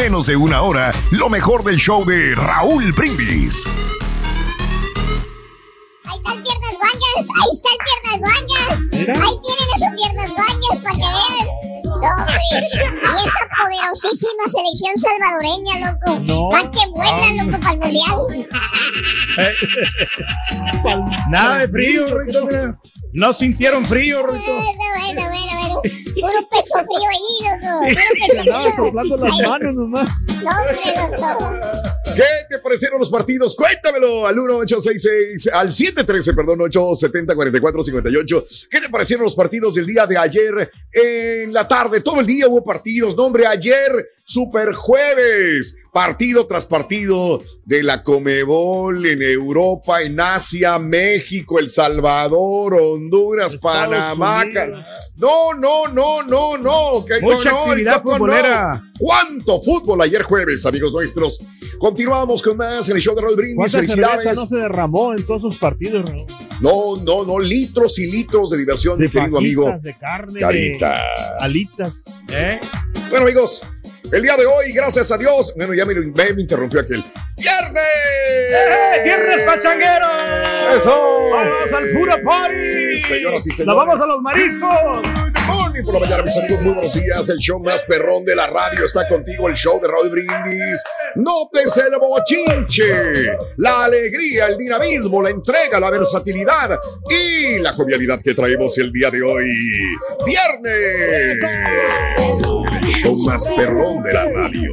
menos de una hora lo mejor del show de Raúl Brindis. Ahí están piernas guangas, ahí están piernas guangas. Ahí tienen esas piernas guangas para que vean. No, hombre, y esa poderosísima selección salvadoreña, loco. No. ¡Ah, qué buena, loco, para el mundial! Nada de frío, Rito. No sintieron frío, Rito. Bueno, bueno, bueno. Puro pecho frío ahí, loco. Puro pecho Andaba frío. soplando las Ay, manos nomás. No, hombre, loco. ¿Qué te parecieron los partidos? Cuéntamelo al 1866, al 713, perdón, 870 4458. ¿Qué te parecieron los partidos del día de ayer en la tarde? Todo el día hubo partidos. No, hombre, ayer, super jueves. Partido tras partido de la Comebol en Europa, en Asia, México, El Salvador, Honduras, Estados Panamá. Unidos. No, no, no, no, no. que Mucha no, no, actividad no, no. ¿Cuánto fútbol ayer jueves, amigos nuestros? Continuamos con más en el show de Raúl Brindis. ¿Cuánta Felicidades. no se derramó en todos esos partidos, Raúl? No, no, no, litros y litros de diversión, mi querido amigo. de carne, Carita. de alitas. ¿Eh? Bueno, amigos, el día de hoy, gracias a Dios. Bueno, ya me, lo- me- me interrumpió aquel. ¡Viernes! ¡Eh! ¡Viernes pachanguero! ¡Eso! ¡Vamos al puro party! Señoras y señores. ¡Nos vamos a los mariscos! Morning por la mañana, mis amigos. Muy buenos días. El show más perrón de la radio está contigo. El show de Raúl Brindis. Notes el bochinche, la alegría, el dinamismo, la entrega, la versatilidad y la jovialidad que traemos el día de hoy. Viernes. El show más perrón de la radio.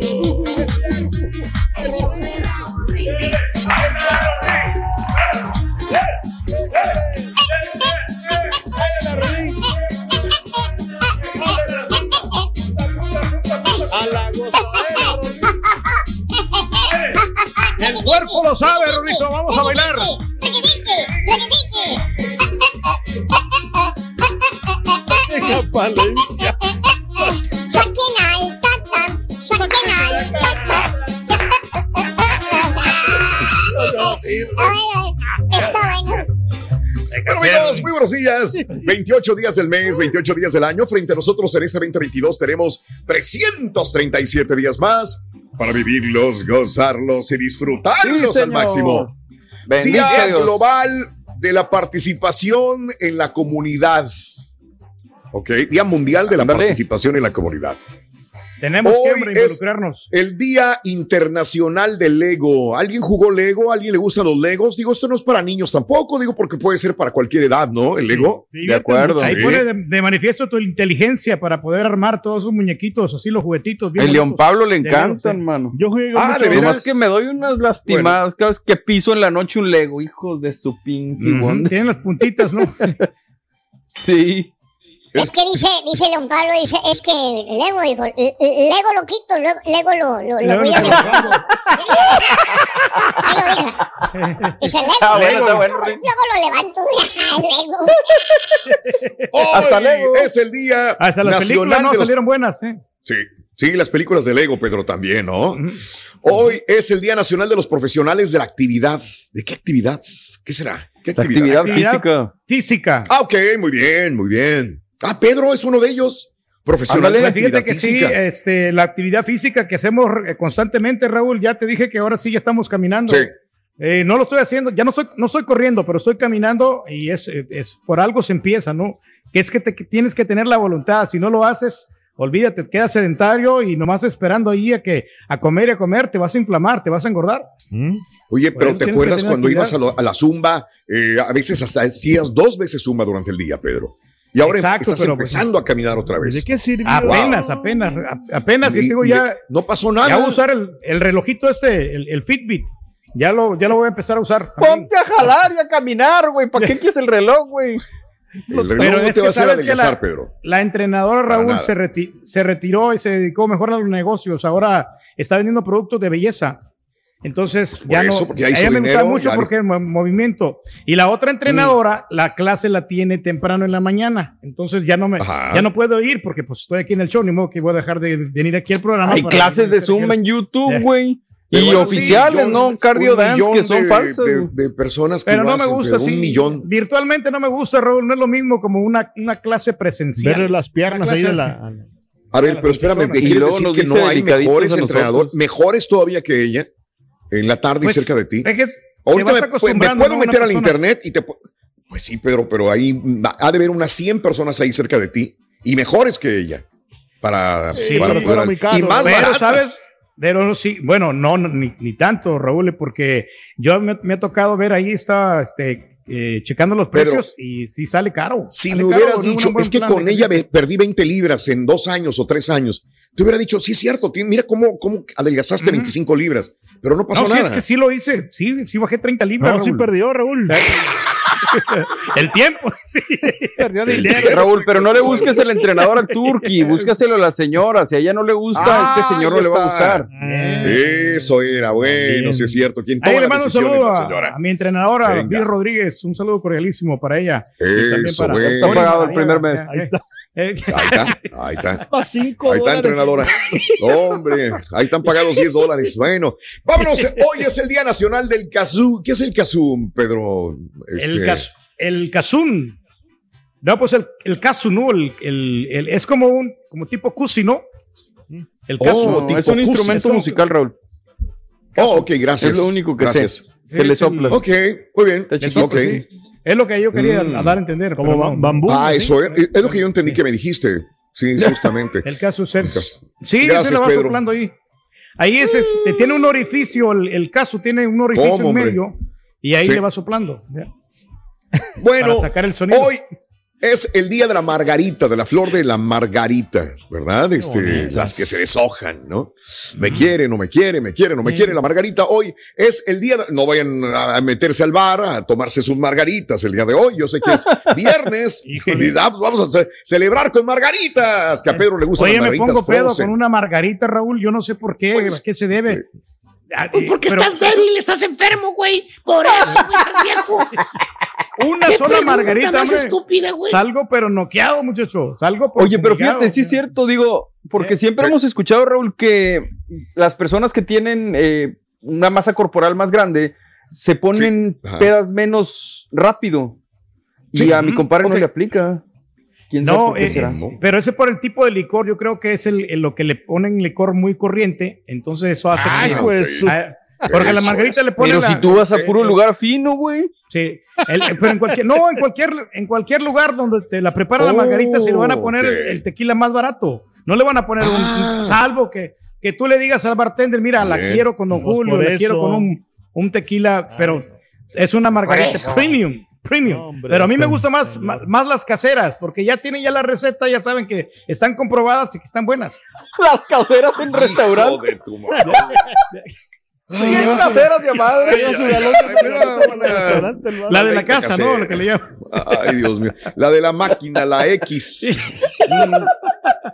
Cuerpo lo sabe, Rorito. Vamos a bailar. Palencia. Al tata. Está bueno. Bueno, amigos, muy buenos días. 28 días del mes, 28 días del año. Frente a nosotros en este 2022 tenemos 337 días más para vivirlos, gozarlos y disfrutarlos Sí, al máximo. Bendito Día Dios. Global de la Participación en la Comunidad. Ok, Día Mundial de la. Participación en la Comunidad. Tenemos que es- involucrarnos. El Día Internacional del Lego. ¿Alguien jugó Lego? ¿Alguien le gustan los Legos? Digo, esto no es para niños tampoco, digo, porque puede ser para cualquier edad, ¿no? El Lego. Sí, De acuerdo. Ahí Sí. pone de, de manifiesto tu inteligencia para poder armar todos esos muñequitos, así los juguetitos. bien El León. Pablo le encanta, hermano. Yo juego Ah, mucho. que me doy unas lastimadas cada vez que piso en la noche un Lego, hijos de su pinky wonder. Tienen las puntitas, ¿no? Sí. Es que dice, dice León Pablo, dice, es que Lego, dijo, "L- L- Lego lo quito, Lego, Lego lo, lo, lo Luego voy a. Ahí lo deja. Dice Lego, Está bueno, Lego, está bueno. luego, lo levanto. Lego. Hasta Hoy Lego. es el Día Hasta las películas no de los salieron buenas, ¿eh? Sí, sí, las películas de Lego, Pedro, también, ¿no? Hoy es el Día Nacional de los Profesionales de la Actividad. ¿De qué actividad? ¿Qué será? ¿Qué actividad Actividad. física. Física. Ah, ok, muy bien, muy bien. Ah, Pedro es uno de ellos. Profesional de la Fíjate actividad que sí, física. este, la actividad física que hacemos constantemente, Raúl, ya te dije que ahora sí ya estamos caminando. Sí. Eh, no lo estoy haciendo, ya no estoy, no estoy corriendo, pero estoy caminando y es, es por algo se empieza, ¿no? Que es que, te, que tienes que tener la voluntad. Si no lo haces, olvídate, te quedas sedentario y nomás esperando ahí a que a comer y a comer, te vas a inflamar, te vas a engordar. Oye, Por pero ¿te acuerdas cuando ibas a, actividad. lo- a la zumba? Eh, a veces hasta hacías dos veces zumba durante el día, Pedro. Y ahora Exacto, estás pero, pues, empezando a caminar otra ¿De vez. qué sirvió? Apenas, apenas, apenas, y Y- digo y ya, no pasó nada. ya voy a usar el, el relojito este, el, el Fitbit. Ya lo, ya lo voy a empezar a usar. Ponte a jalar y a caminar, güey. ¿Para qué quieres el reloj, güey? El reloj Pero no te va a hacer adelgazar, la- Pedro. La entrenadora Raúl nada. se, reti- se retiró y se dedicó mejor a los negocios. Ahora está vendiendo productos de belleza. Entonces Por ya eso, no. ya ella me gusta mucho ya porque es mo- movimiento. Y la otra entrenadora, Mm. la clase la tiene temprano en la mañana. Entonces ya no me, Ajá. ya no puedo ir porque pues estoy aquí en el show, ni modo que voy a dejar de venir aquí al programa. Hay clases de aquel- en YouTube, güey. Pero Y bueno, oficiales, sí, ¿no? Cardio dance que son de- falsas. De, de personas que Pero lo no me hacen, gusta pero así. Un millón. Virtualmente no me gusta, Raúl. No es lo mismo como una, una clase presencial. Verle las piernas ahí de la. A ver, pero espérame, ¿me Y quieres decir que no hay mejores entrenadores, mejores todavía que ella, en la tarde Pues, y cerca de ti? es que Ahorita me, pues, me puedo meter al internet y te pu- Pues sí, Pedro, pero ahí ha de haber unas 100 personas ahí cerca de ti y mejores que ella para, Sí, para pero poder- caro, y más Pero, baratas. ¿sabes? Pero sí, bueno, no, no, ni, ni tanto, Raúl, porque yo me, me ha tocado ver ahí, estaba este, eh, checando los Pedro, precios y sí sale caro. Si Sale me caro, hubieras un dicho, es que con ella me perdí 20 libras en dos años o tres años, te hubiera dicho, sí es cierto, mira cómo, cómo adelgazaste 25 libras, pero no pasó No, sí, nada. es que sí lo hice, sí, sí bajé 30 libras. No, sí perdió, Raúl. El tiempo, sí. Perdió dinero. Raúl, pero no le busques el entrenador al Turqui, búscaselo a la señora. Si a ella no le gusta, Ah, a este señor no le va a está. gustar. Eso era, bueno, sí es cierto. ¿Quién toma Ahí le la mando un decisión es saludo la a, señora? a mi entrenadora. Liz Rodríguez, un saludo cordialísimo para ella. Y también Eso, para- bueno. Está pagado el primer mes. Eh, eh, eh, Ahí está, ahí está. Cinco Ahí está, entrenadora. Hombre, ahí están pagados 10 dólares. Bueno, vámonos. Hoy es el Día Nacional del Kazoo. ¿Qué es el Kazoo, Pedro? El, Este, cas- el Kazun. No, pues el, el Kazu, ¿no? El, el- el- es como un como tipo Kusi, ¿no? El Oh. No, tipo es un Cusi. instrumento musical, Raúl. Oh, ok, gracias. Es lo único que Gracias. sé. Sí, que le. Ok, muy bien. Ok. sí. Es lo que yo quería Mm. dar a entender. Como ba- bambú. Ah, ¿sí? eso es, es lo que yo entendí que me dijiste. Sí, justamente. El caso es el. Caso. Sí, Gracias, se lo va Pedro. soplando ahí. Ahí ese, te tiene un orificio, el, el caso tiene un orificio ¿Cómo, en hombre? medio y ahí Sí. le va soplando. ya, Bueno, para sacar el sonido. hoy es el día de la margarita, de la flor de la margarita, ¿verdad? Este, las que se deshojan, ¿no? Me quiere, no me quiere, me quiere, no me Sí. quiere. La margarita hoy es el día, de- no vayan a meterse al bar a tomarse sus margaritas el día de hoy. Yo sé que es viernes y ah, pues vamos a ce- celebrar con margaritas, que a Pedro le gustan Oye, las me margaritas pongo pedo con una margarita, Raúl. Yo no sé por qué, Pues, a qué se debe. Eh, porque pero estás débil, estás enfermo, güey. Por eso, güey, estás viejo. Una ¿Qué sola margarita, más hombre. estúpida, güey? Salgo pero noqueado, muchacho. Salgo por Oye, pero fíjate, sí es cierto, digo, porque Eh, siempre sí. hemos escuchado, Raúl, que las personas que tienen eh, una masa corporal más grande se ponen Sí, pedas menos rápido. Y a mi compadre no le aplica. ¿Quién sabe No, por qué es- pero ese por el tipo de licor, yo creo que es el, el- lo que le ponen licor muy corriente, entonces eso hace Ay, que- pues, su- Ah, porque la margarita es. le ponen Pero la- si tú vas a sí, puro lugar fino, güey. Sí, el- pero en cualquier, no, en cualquier, en cualquier lugar donde te la preparan la Oh, margarita, se le van a poner el, tequila más barato. No le van a poner un- Ah. un, salvo que, que tú le digas al bartender, mira, la quiero con Don Julio, la quiero con un, un tequila, pero es una margarita premium. Premium. Hombre, pero a mí me con- gusta más, más, más las caseras, porque ya tienen ya la receta, ya saben que están comprobadas y que están buenas. Las caseras en Hijo restaurante. de tu madre. Sí, es caseras de madre. La de la casa, ¿no? casera. Lo que le llaman. Ay, Dios mío. La de la máquina, la X.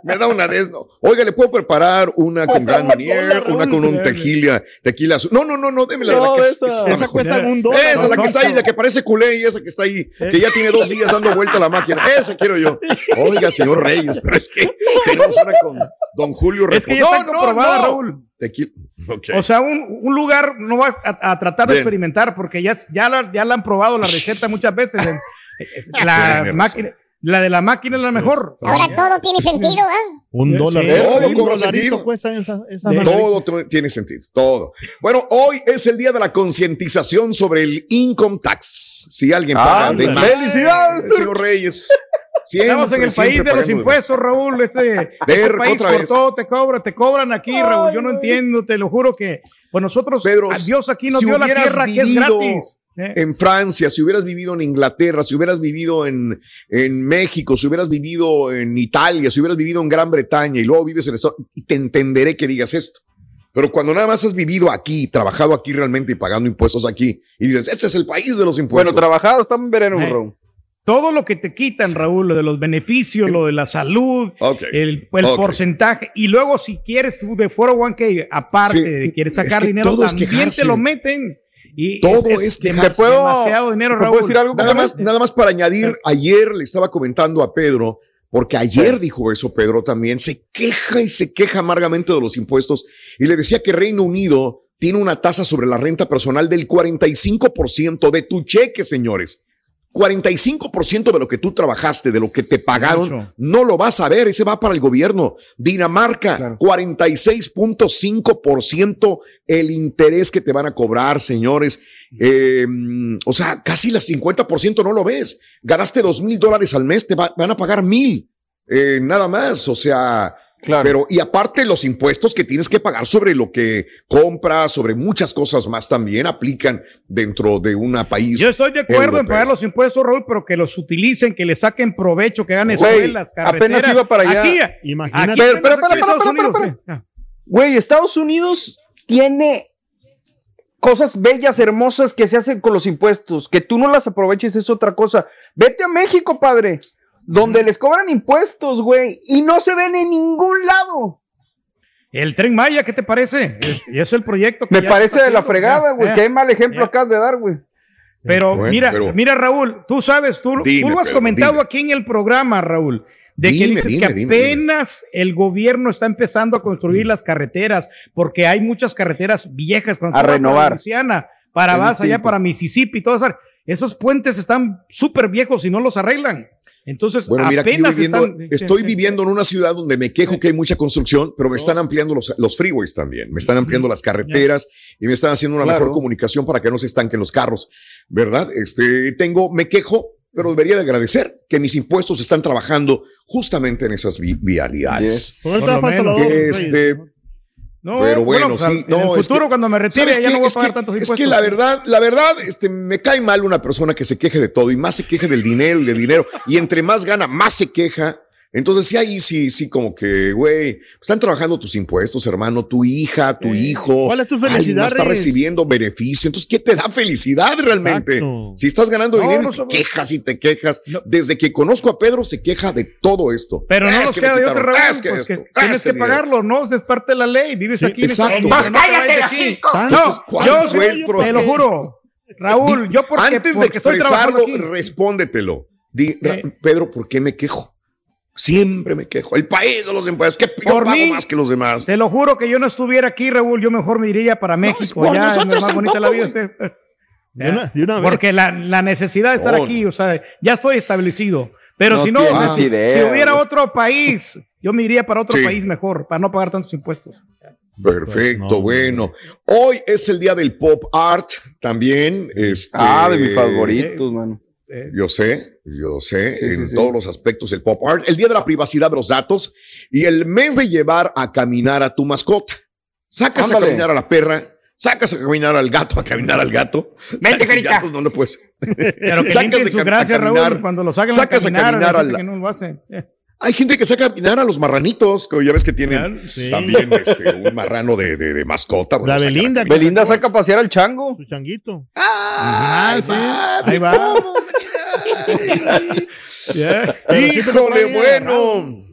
Me da una de esas. Oiga, ¿le puedo preparar una con Gran Manier? Una con un tequila, tequila azul? No, no, no, no, déme la No, que es- esa- cuesta un dólar. Esa es la no, que está ahí, no. la que parece culé y esa que está ahí, que ya tiene dos días dando vuelta a la máquina. Esa quiero yo. Oiga, señor Reyes, pero es que tenemos una con Don Julio Es que ya está comprobada, Raúl. Tequila. Ok. O sea, un, un lugar no va a, a tratar de Bien. experimentar porque ya, ya, la, ya la han probado la receta muchas veces. En- la, máquina, la de la máquina es la mejor. Ahora todo tiene sentido, ¿ah? Un dólar. sí. Todo un cobra sentido. cuesta esa, esa. Todo tiene sentido, todo. Bueno, hoy es el día de la concientización sobre el income tax. Si alguien paga Ah, de más. felicidades. El señor Reyes. Siempre, Estamos en el país de los impuestos, Raúl. Este, este Ver, país otra por vez. todo te cobra, te cobran aquí, Raúl. Yo no entiendo, te lo juro que pues nosotros, Pedro, a Dios aquí nos si dio la tierra que es gratis. En Francia, si hubieras vivido en Inglaterra, si hubieras vivido en, en México, si hubieras vivido en Italia, si hubieras vivido en Gran Bretaña y luego vives en eso, te entenderé que digas esto. Pero cuando nada más has vivido aquí, trabajado aquí realmente y pagando impuestos aquí, y dices, este es el país de los impuestos. Bueno, trabajado, estamos en verano. Raúl. todo lo que te quitan, Raúl, lo de los beneficios, lo de la salud, el, porcentaje, y luego si quieres de 401k, aparte, Sí, de quieres es sacar que dinero, es también te lo meten. Y Todo es. ¿Te puedo- demasiado dinero, ¿te puedo Raúl. decir algo? Nada más, nada más para añadir, ayer le estaba comentando a Pedro, porque ayer dijo eso Pedro también, se queja y se queja amargamente de los impuestos y le decía que Reino Unido tiene una tasa sobre la renta personal del 45% de tu cheque, señores. 45% de lo que tú trabajaste, de lo que te pagaron, mucho. no lo vas a ver, ese va para el gobierno. Dinamarca, Claro. 46.5% el interés que te van a cobrar, señores. Eh, o sea, casi las 50% no lo ves. Ganaste dos mil dólares al mes, te va- van a pagar mil. eh, nada más, o sea, Claro. pero y aparte los impuestos que tienes que pagar sobre lo que compras, sobre muchas cosas más también aplican dentro de un país. Yo estoy de acuerdo en pagar los impuestos, Raúl, pero que los utilicen, que le saquen provecho, que hagan escuelas, apenas carreteras. iba para allá. Aquí, Imagínate. aquí Pero, pero, apenas pero, Estados Unidos. Güey, Estados Unidos tiene cosas bellas, hermosas que se hacen con los impuestos. Que tú no las aproveches es otra cosa. Vete a México, padre, donde les cobran impuestos, güey, y no se ven en ningún lado. El tren Maya, ¿qué te parece? Es, y es el proyecto que Me ya parece de la fregada, güey. Qué mal ejemplo acabas de dar, güey. Pero Bueno, mira, pero- mira, Raúl, tú sabes, tú, Dime, tú lo has comentado dime. aquí en el programa, Raúl, de que dices dime, que dime, dime. apenas el gobierno está empezando a construir las carreteras, porque hay muchas carreteras viejas cuando A renovar. Para Es vas allá para Mississippi y todo eso. Esos puentes están súper viejos y no los arreglan. Entonces, Bueno, mira, apenas viviendo, están. estoy viviendo en una ciudad donde me quejo que hay mucha construcción, pero me están ampliando los, los freeways también, me están ampliando las carreteras y me están haciendo una Claro. mejor comunicación para que no se estanquen los carros, ¿verdad? Este, tengo, me quejo, pero debería de agradecer que mis impuestos están trabajando justamente en esas vi- vialidades. Yes. Por eso Por lo falta menos. los dos, Este, Reyes, ¿no? Pero bueno, sí, En no, el es futuro, que- cuando me retire, ¿Sabes ya qué? no voy a es pagar que, tantos es impuestos. que la verdad, la verdad, este, me cae mal una persona que se queje de todo y más se queje del dinero y del dinero. Y entre más gana, más se queja. Entonces, sí, ahí sí, sí, como que, güey, están trabajando tus impuestos, hermano, tu hija, tu hijo. ¿Cuál es tu alguien felicidad, más está recibiendo beneficio. Entonces, ¿qué te da felicidad realmente? Exacto. Si estás ganando No, dinero, no te quejas y te quejas. No. Desde que conozco a Pedro, se queja de todo esto. Pero no Es nos que queda de otra es que pues que esto, tienes es que dinero. pagarlo, ¿no? Es parte de la ley. Vives Sí, aquí en exacto. Unidos, Pues no te cállate, de hocico. No, Entonces, ¿cuál yo fue el te lo juro. Raúl, yo porque, Antes de porque trabajando expresarlo, respóndetelo. Di, Eh. Pedro, ¿por qué me quejo? Siempre me quejo. El país de los impuestos, que yo Por pago mí, más que los demás. Te lo juro que yo no estuviera aquí, Raúl, yo mejor me iría para México. por allá es nosotros más bonita la vida. tampoco, sí. De una, de una vez. Porque la, la necesidad de estar No, aquí, o sea, ya estoy establecido. Pero No si no, tienes o sea, si, idea, si hubiera otro país, yo me iría para otro Sí. país mejor, para no pagar tantos impuestos. Perfecto, No, bueno. Hoy es el día del pop art también. Este, Ah, de mis favoritos, mano. Yo sé, yo sé, Sí, en sí. todos los aspectos el pop art. El día de la privacidad de los datos y el mes de llevar a caminar a tu mascota. Sacas a caminar a la perra, sacas a caminar al gato, a caminar al gato. Vente, carita. gatos, no lo puedes. Pero que Sacas de su gracia, caminar, Raúl, cuando lo saquen sacas a caminar, caminar hay a gente la- que no lo hace. Hay gente que saca a caminar a los marranitos, que ya ves que tienen sí. también este, un marrano de, de- de mascota. bueno, La sacan Belinda. Belinda saca a pasear al chango. Su changuito. Ah, sí, va, ahí va. Híjole, bueno.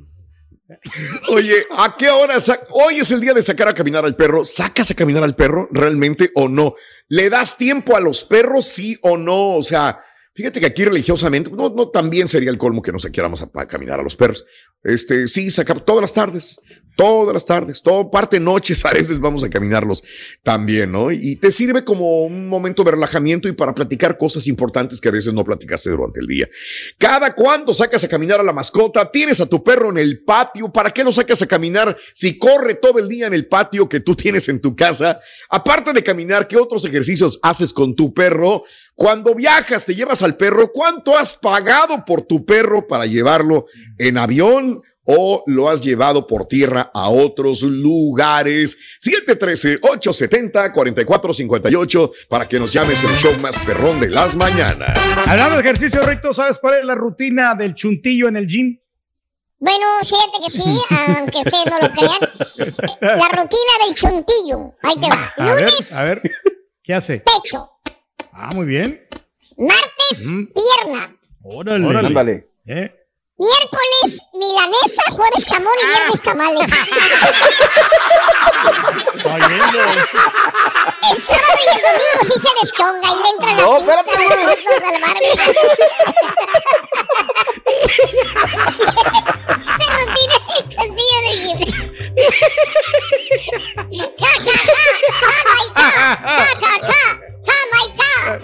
Oye, ¿a qué hora? Hoy es el día de sacar a caminar al perro. ¿Sacas a caminar al perro realmente o no? ¿Le das tiempo a los perros, sí o no? O sea, fíjate que aquí religiosamente, no, no también sería el colmo que no saquáramos a, a caminar a los perros. Este, sí, sacar todas las tardes, todas las tardes, todo parte noches, a veces vamos a caminarlos también, ¿no? Y te sirve como un momento de relajamiento y para platicar cosas importantes que a veces no platicaste durante el día. Cada cuánto sacas a caminar a la mascota, tienes a tu perro en el patio, ¿para qué lo sacas a caminar si corre todo el día en el patio que tú tienes en tu casa? Aparte de caminar, ¿qué otros ejercicios haces con tu perro? Cuando viajas, te llevas al perro, ¿cuánto has pagado por tu perro para llevarlo en avión? O lo has llevado por tierra a otros lugares. 713-870-4458 para que nos llames el show más perrón de las mañanas. Hablando de ejercicio recto, ¿sabes cuál es la rutina del chuntillo en el gym? Bueno, fíjate que sí, aunque ustedes no lo crean. La rutina del chontillo. Ahí te va. A ver, Lunes, a ver, ¿qué hace? pecho. Ah, muy bien. Martes, Mm. pierna. Órale. Órale. ¿Eh? Miércoles milanesa, jueves jamón y viernes tamales. El sábado y el domingo sí se deschonga y le entra la No, pizza my God.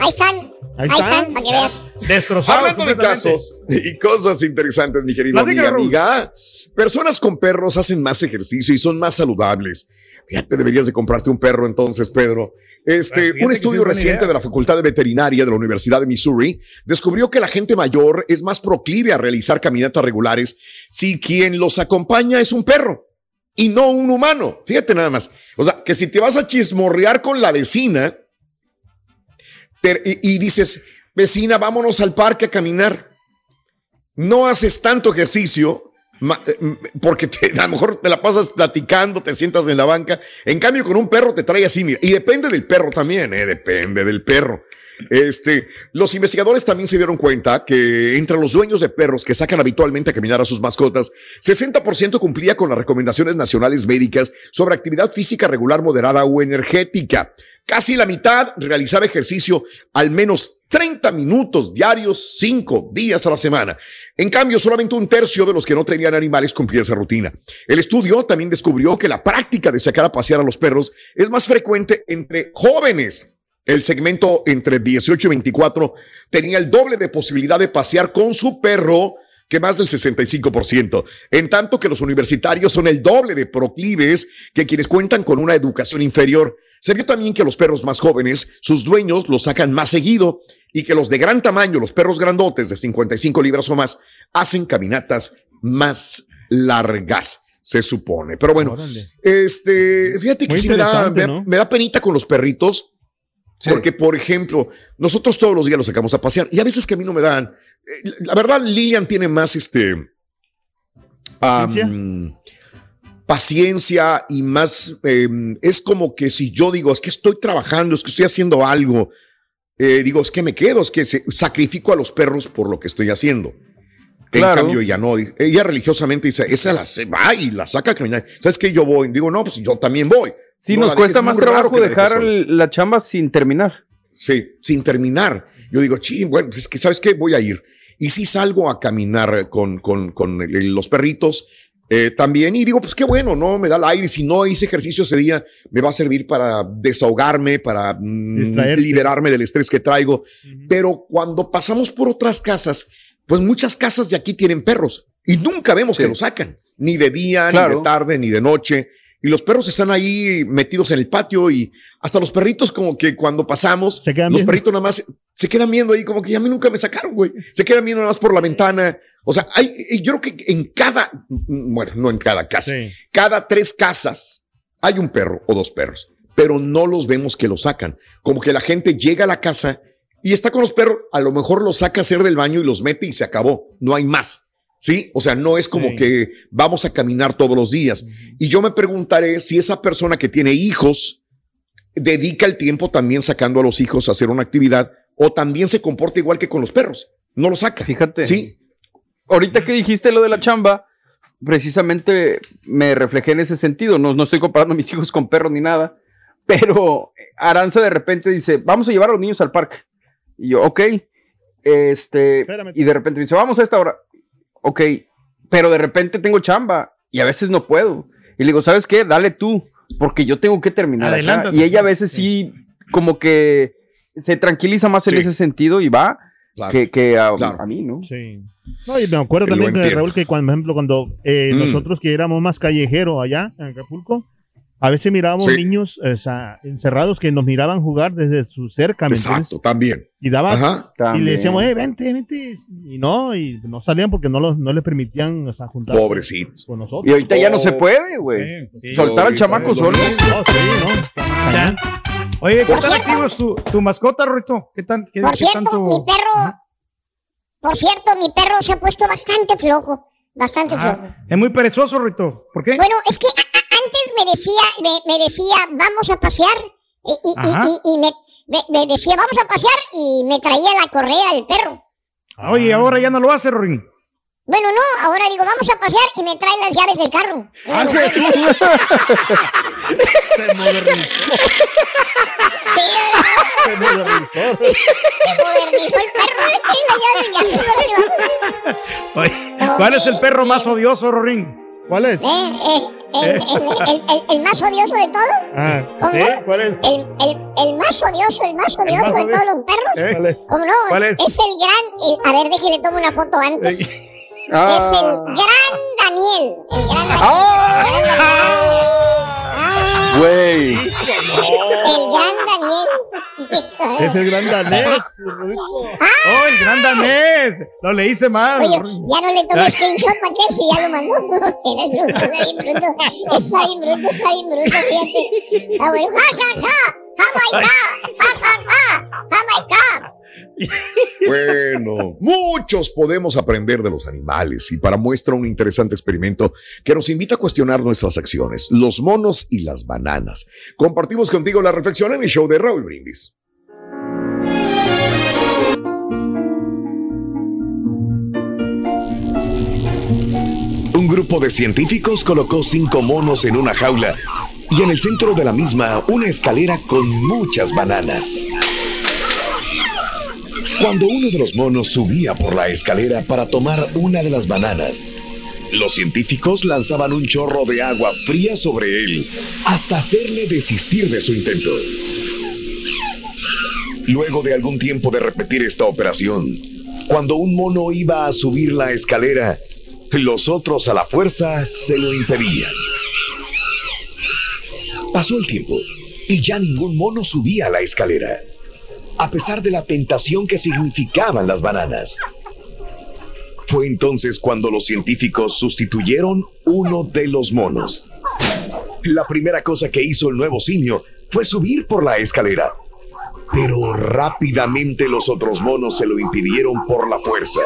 Ahí están, Ahí ahí están. están, para que veas. Destrozados Hablando de casos y cosas interesantes, mi querido amiga, amiga. Personas con perros hacen más ejercicio y son más saludables. Fíjate, deberías de comprarte un perro entonces, Pedro. Este, un estudio reciente de la Facultad de Veterinaria de la Universidad de Missouri descubrió que la gente mayor es más proclive a realizar caminatas regulares si quien los acompaña es un perro y no un humano. Fíjate nada más. O sea, que si te vas a chismorrear con la vecina y, dices, vecina, vámonos al parque a caminar. No haces tanto ejercicio eh, porque te- a lo mejor te la pasas platicando, te sientas en la banca. En cambio, con un perro te trae así, mira. Y depende del perro también, ¿eh? depende del perro. Este, los investigadores también se dieron cuenta que entre los dueños de perros que sacan habitualmente a caminar a sus mascotas, 60% cumplía con las recomendaciones nacionales médicas sobre actividad física regular, moderada o energética. Casi la mitad realizaba ejercicio al menos 30 minutos diarios, 5 días a la semana. En cambio, solamente un tercio de los que no tenían animales cumplía esa rutina. El estudio también descubrió que la práctica de sacar a pasear a los perros es más frecuente entre jóvenes. El segmento entre 18 y 24 tenía el doble de posibilidad de pasear con su perro que más del 65%, en tanto que los universitarios son el doble de proclives que quienes cuentan con una educación inferior. Se vio también que los perros más jóvenes, sus dueños los sacan más seguido y que los de gran tamaño, los perros grandotes de 55 libras o más, hacen caminatas más largas, se supone. Pero bueno, Órale. este, fíjate que Muy sí me da, interesante, me, ¿no? me da penita con los perritos. Sí. Porque, por ejemplo, nosotros todos los días los sacamos a pasear y a veces que a mí no me dan. eh, La verdad, Lilian tiene más este. paciencia y más. em, es como que si yo digo, es que estoy trabajando, es que estoy haciendo algo. eh, digo, es que me quedo, es que se- sacrifico a los perros por lo que estoy haciendo. En cambio, ella no. Ella religiosamente dice, esa la se va y la saca a caminar. ¿Sabes qué? Yo voy. Digo, no, pues yo también voy. Sí, No nos cuesta más trabajo dejar la chamba sin terminar. Sí, sin terminar. Yo digo, sí, bueno, pues es que sabes qué, voy a ir. Y si salgo a caminar con, con, con el- los perritos eh, también. Y digo, pues qué bueno, ¿no? Me da el aire. Si no hice ejercicio ese día, me va a servir para desahogarme, para mm, liberarme del estrés que traigo. Pero cuando pasamos por otras casas, pues muchas casas de aquí tienen perros y nunca vemos que Sí. los sacan, ni de día, ni de tarde, ni de noche. Y los perros están ahí metidos en el patio y hasta los perritos como que cuando pasamos, Se quedan los viendo. perritos nada más se quedan viendo ahí como que a mí nunca me sacaron, güey. Se quedan viendo nada más por la ventana. O sea, hay, yo creo que en cada, bueno, no en cada casa, Sí. cada tres casas hay un perro o dos perros, pero no los vemos que los sacan. Como que la gente llega a la casa y está con los perros, a lo mejor los saca a hacer del baño y los mete y se acabó. No hay más. ¿Sí? O sea, no es como Sí. que vamos a caminar todos los días. Y yo me preguntaré si esa persona que tiene hijos dedica el tiempo también sacando a los hijos a hacer una actividad o también se comporta igual que con los perros. No lo saca. Fíjate. Sí. Ahorita que dijiste lo de la chamba, precisamente me reflejé en ese sentido. No, no estoy comparando a mis hijos con perros ni nada, pero Aranza de repente dice, vamos a llevar a los niños al parque. Y yo, ok. Este, Espérame. y de repente me dice, vamos a esta hora. Ok, pero de repente tengo chamba y a veces no puedo. Y le digo, ¿sabes qué? Dale tú, porque yo tengo que terminar. acá". Adelántate. Y ella a veces sí, como que se tranquiliza más en ese sentido y va Claro. que, que a, Claro. a mí, ¿no? Sí. No, y me acuerdo también, de entiendo. Raúl, que cuando, por ejemplo, cuando eh, Mm. nosotros que éramos más callejeros allá en Acapulco, a veces mirábamos Sí. niños o sea, encerrados que nos miraban jugar desde su cerca, ¿me entiendes? Exacto, también. Y daba Ajá. y También. le decíamos, eh, vente, vente. Y no, y no salían porque no, los, no les permitían o sea, juntarse Pobrecitos. con Y nosotros. ahorita ya no se Oh. puede, güey. Sí, sí. Soltar al chamaco solo. No, sí, ¿no? Ya. Oye, ¿qué Por tan cierto- activo es tu, tu mascota, Ruito? ¿Qué tan qué, Por qué cierto, tanto? mi perro, Ajá. por cierto, mi perro se ha puesto bastante flojo, bastante flojo. Ah, es muy perezoso, Ruito. ¿Por qué? Bueno, es que antes me decía, me, me decía, vamos a pasear, y, y- y- Ajá. y- y me, me- me decía, vamos a pasear, y me traía la correa el perro. Oye, ahora ya no lo hace, Rorín. Bueno, no, ahora digo, vamos a pasear y me trae las llaves del carro. Ah, Jesús. Se modernizó. Se modernizó. se modernizó el perro, del. Oye, ¿Cuál es el perro más odioso, Rorín? ¿Cuál es? Eh, eh, el, el, el, el, el más odioso de todos. Ah, ¿Cómo ¿Sí? no? ¿Cuál es? El, el, el más odioso, el más odioso más de todos los perros. ¿Eh? ¿cuál es? ¿Cómo no? ¿Cuál es? el gran. el- a ver, déjale tomo una foto antes. Es el Ah. gran Daniel. El gran Daniel. ¡Ah! El gran Daniel. Ah, Güey. El gran Daniel. Es el gran danés. Rorito. ¡Oh, el gran danés! Lo le hice mal. Oye, ya no le tomé screenshot para que si ya lo mandó. Eres bruto, está bien bruto. Está bien bruto, está bien bruto, fíjate. Ah, bueno. ¡Ja, ja, ja! ¡Ja, my God! ¡Ja, ja, ja! ¡Ja, my God! Bueno, muchos podemos aprender de los animales y para muestra un interesante experimento que nos invita a cuestionar nuestras acciones, los monos y las bananas. Compartimos contigo la reflexión en el show de Raúl Brindis. Un grupo de científicos colocó cinco monos en una jaula y en el centro de la misma una escalera con muchas bananas. Cuando uno de los monos subía por la escalera para tomar una de las bananas, los científicos lanzaban un chorro de agua fría sobre él hasta hacerle desistir de su intento. Luego de algún tiempo de repetir esta operación, cuando un mono iba a subir la escalera, los otros a la fuerza se lo impedían. Pasó el tiempo y ya ningún mono subía la escalera a pesar de la tentación que significaban las bananas. Fue entonces cuando los científicos sustituyeron uno de los monos. La primera cosa que hizo el nuevo simio fue subir por la escalera, pero rápidamente los otros monos se lo impidieron por la fuerza.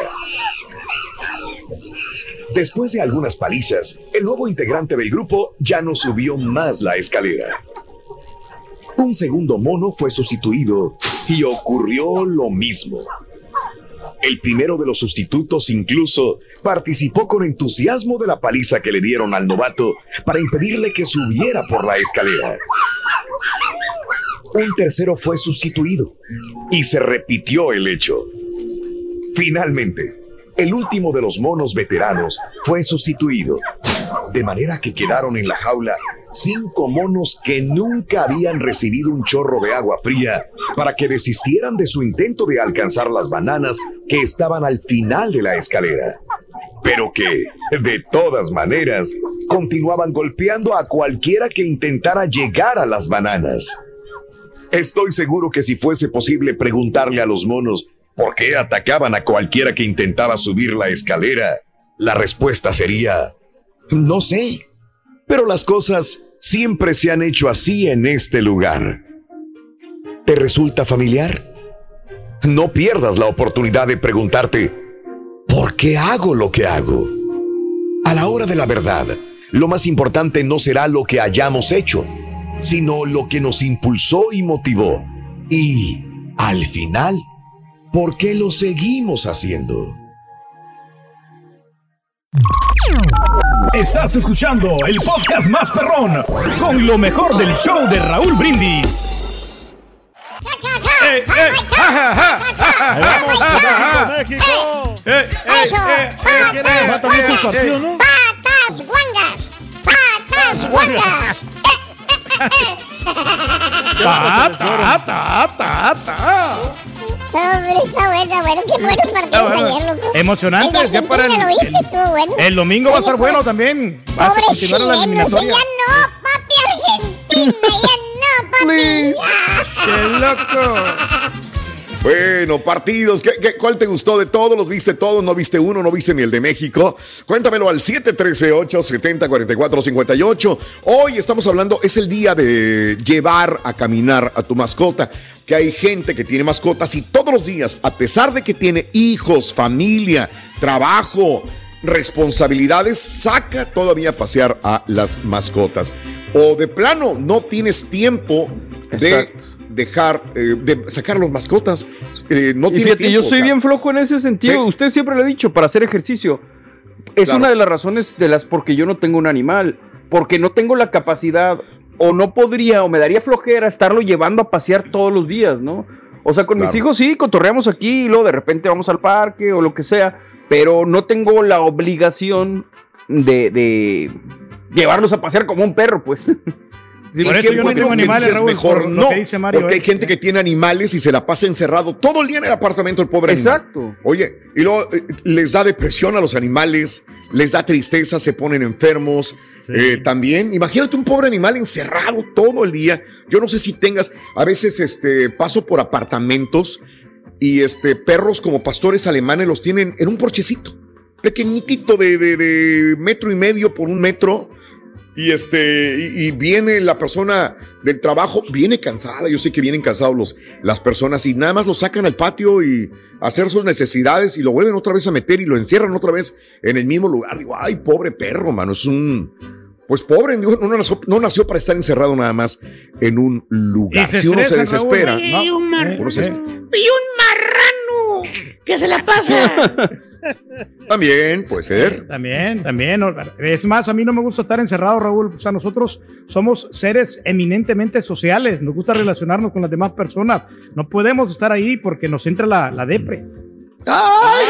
Después de algunas palizas, el nuevo integrante del grupo ya no subió más la escalera. Un segundo mono fue sustituido y ocurrió lo mismo. El primero de los sustitutos incluso participó con entusiasmo de la paliza que le dieron al novato para impedirle que subiera por la escalera. Un tercero fue sustituido y se repitió el hecho. Finalmente, el último de los monos veteranos fue sustituido, de manera que quedaron en la jaula cinco monos que nunca habían recibido un chorro de agua fría para que desistieran de su intento de alcanzar las bananas que estaban al final de la escalera, pero que, de todas maneras, continuaban golpeando a cualquiera que intentara llegar a las bananas. Estoy seguro que si fuese posible preguntarle a los monos por qué atacaban a cualquiera que intentaba subir la escalera, la respuesta sería, no sé, pero las cosas siempre se han hecho así en este lugar. ¿Te resulta familiar? No pierdas la oportunidad de preguntarte, ¿por qué hago lo que hago? A la hora de la verdad, lo más importante no será lo que hayamos hecho, sino lo que nos impulsó y motivó. Y, al final, ¿por qué lo seguimos haciendo? Estás escuchando el podcast más perrón con lo mejor del show de Raúl Brindis. ¡Eh, eh! ¡Eh, eh, eh! ¿Qué le patas guangas. Patas guangas. Patas guangas. ¡Ta, ta, ta, ta, ta! No, hombre, está bueno, bueno. Qué buenos Está partidos bueno. ayer, loco. Emocionante, El ya para el, ¿lo viste? Estuvo bueno. el domingo va a Oye, estar bueno también. Vas a continuar la eliminatoria. ya no, papi, Argentina, ya no, papi. ¡Qué loco! Bueno, partidos. ¿qué, qué, cuál te gustó de todos? ¿Los viste todos? ¿No viste uno? ¿No viste ni el de México? Cuéntamelo al 713-870-4458. Hoy estamos hablando, es el día de llevar a caminar a tu mascota. Que hay gente que tiene mascotas y todos los días, a pesar de que tiene hijos, familia, trabajo, responsabilidades, saca todavía a pasear a las mascotas. O de plano, no tienes tiempo de. Dejar, eh, de sacar a los mascotas. Eh, no Y tiene fíjate, tiempo, yo o soy sea, bien flojo en ese sentido. Sí. Usted siempre lo ha dicho, para hacer ejercicio. Es Claro. una de las razones de las porque yo no tengo un animal. Porque no tengo la capacidad, o no podría, o me daría flojera estarlo llevando a pasear todos los días, ¿no? O sea, con mis hijos sí, cotorreamos aquí y luego de repente vamos al parque o lo que sea. Pero no tengo la obligación de, de llevarlos a pasear como un perro, pues. Sí, Y Por qué eso yo no bueno tengo que animales, dices Raúl, mejor por no, dice Mario, porque hay ¿eh? gente que tiene animales y se la pasa encerrado todo el día en el apartamento el pobre animal. Exacto. Oye, y luego eh, les da depresión a los animales, les da tristeza, se ponen enfermos. Sí. eh, también, imagínate un pobre animal encerrado todo el día. Yo no sé si tengas, a veces este, paso por apartamentos y este, perros como pastores alemanes los tienen en un porchecito, pequeñitito de, de- de metro y medio por un metro. Y este, y, y viene la persona del trabajo, viene cansada. Yo sé que vienen cansados los, las personas y nada más lo sacan al patio y hacer sus necesidades y lo vuelven otra vez a meter y lo encierran otra vez en el mismo lugar. Digo, ay, pobre perro, mano, es un. Pues pobre, digo, no, nació, no nació para estar encerrado nada más en un lugar. Si uno se Raúl. desespera, y un mar- uno se- y un marrano que se la pasa. también puede ser. También, también. Es más, a mí no me gusta estar encerrado, Raúl. O sea, nosotros somos seres eminentemente sociales. Nos gusta relacionarnos con las demás personas. No podemos estar ahí porque nos entra la, la depre. ¡Ay!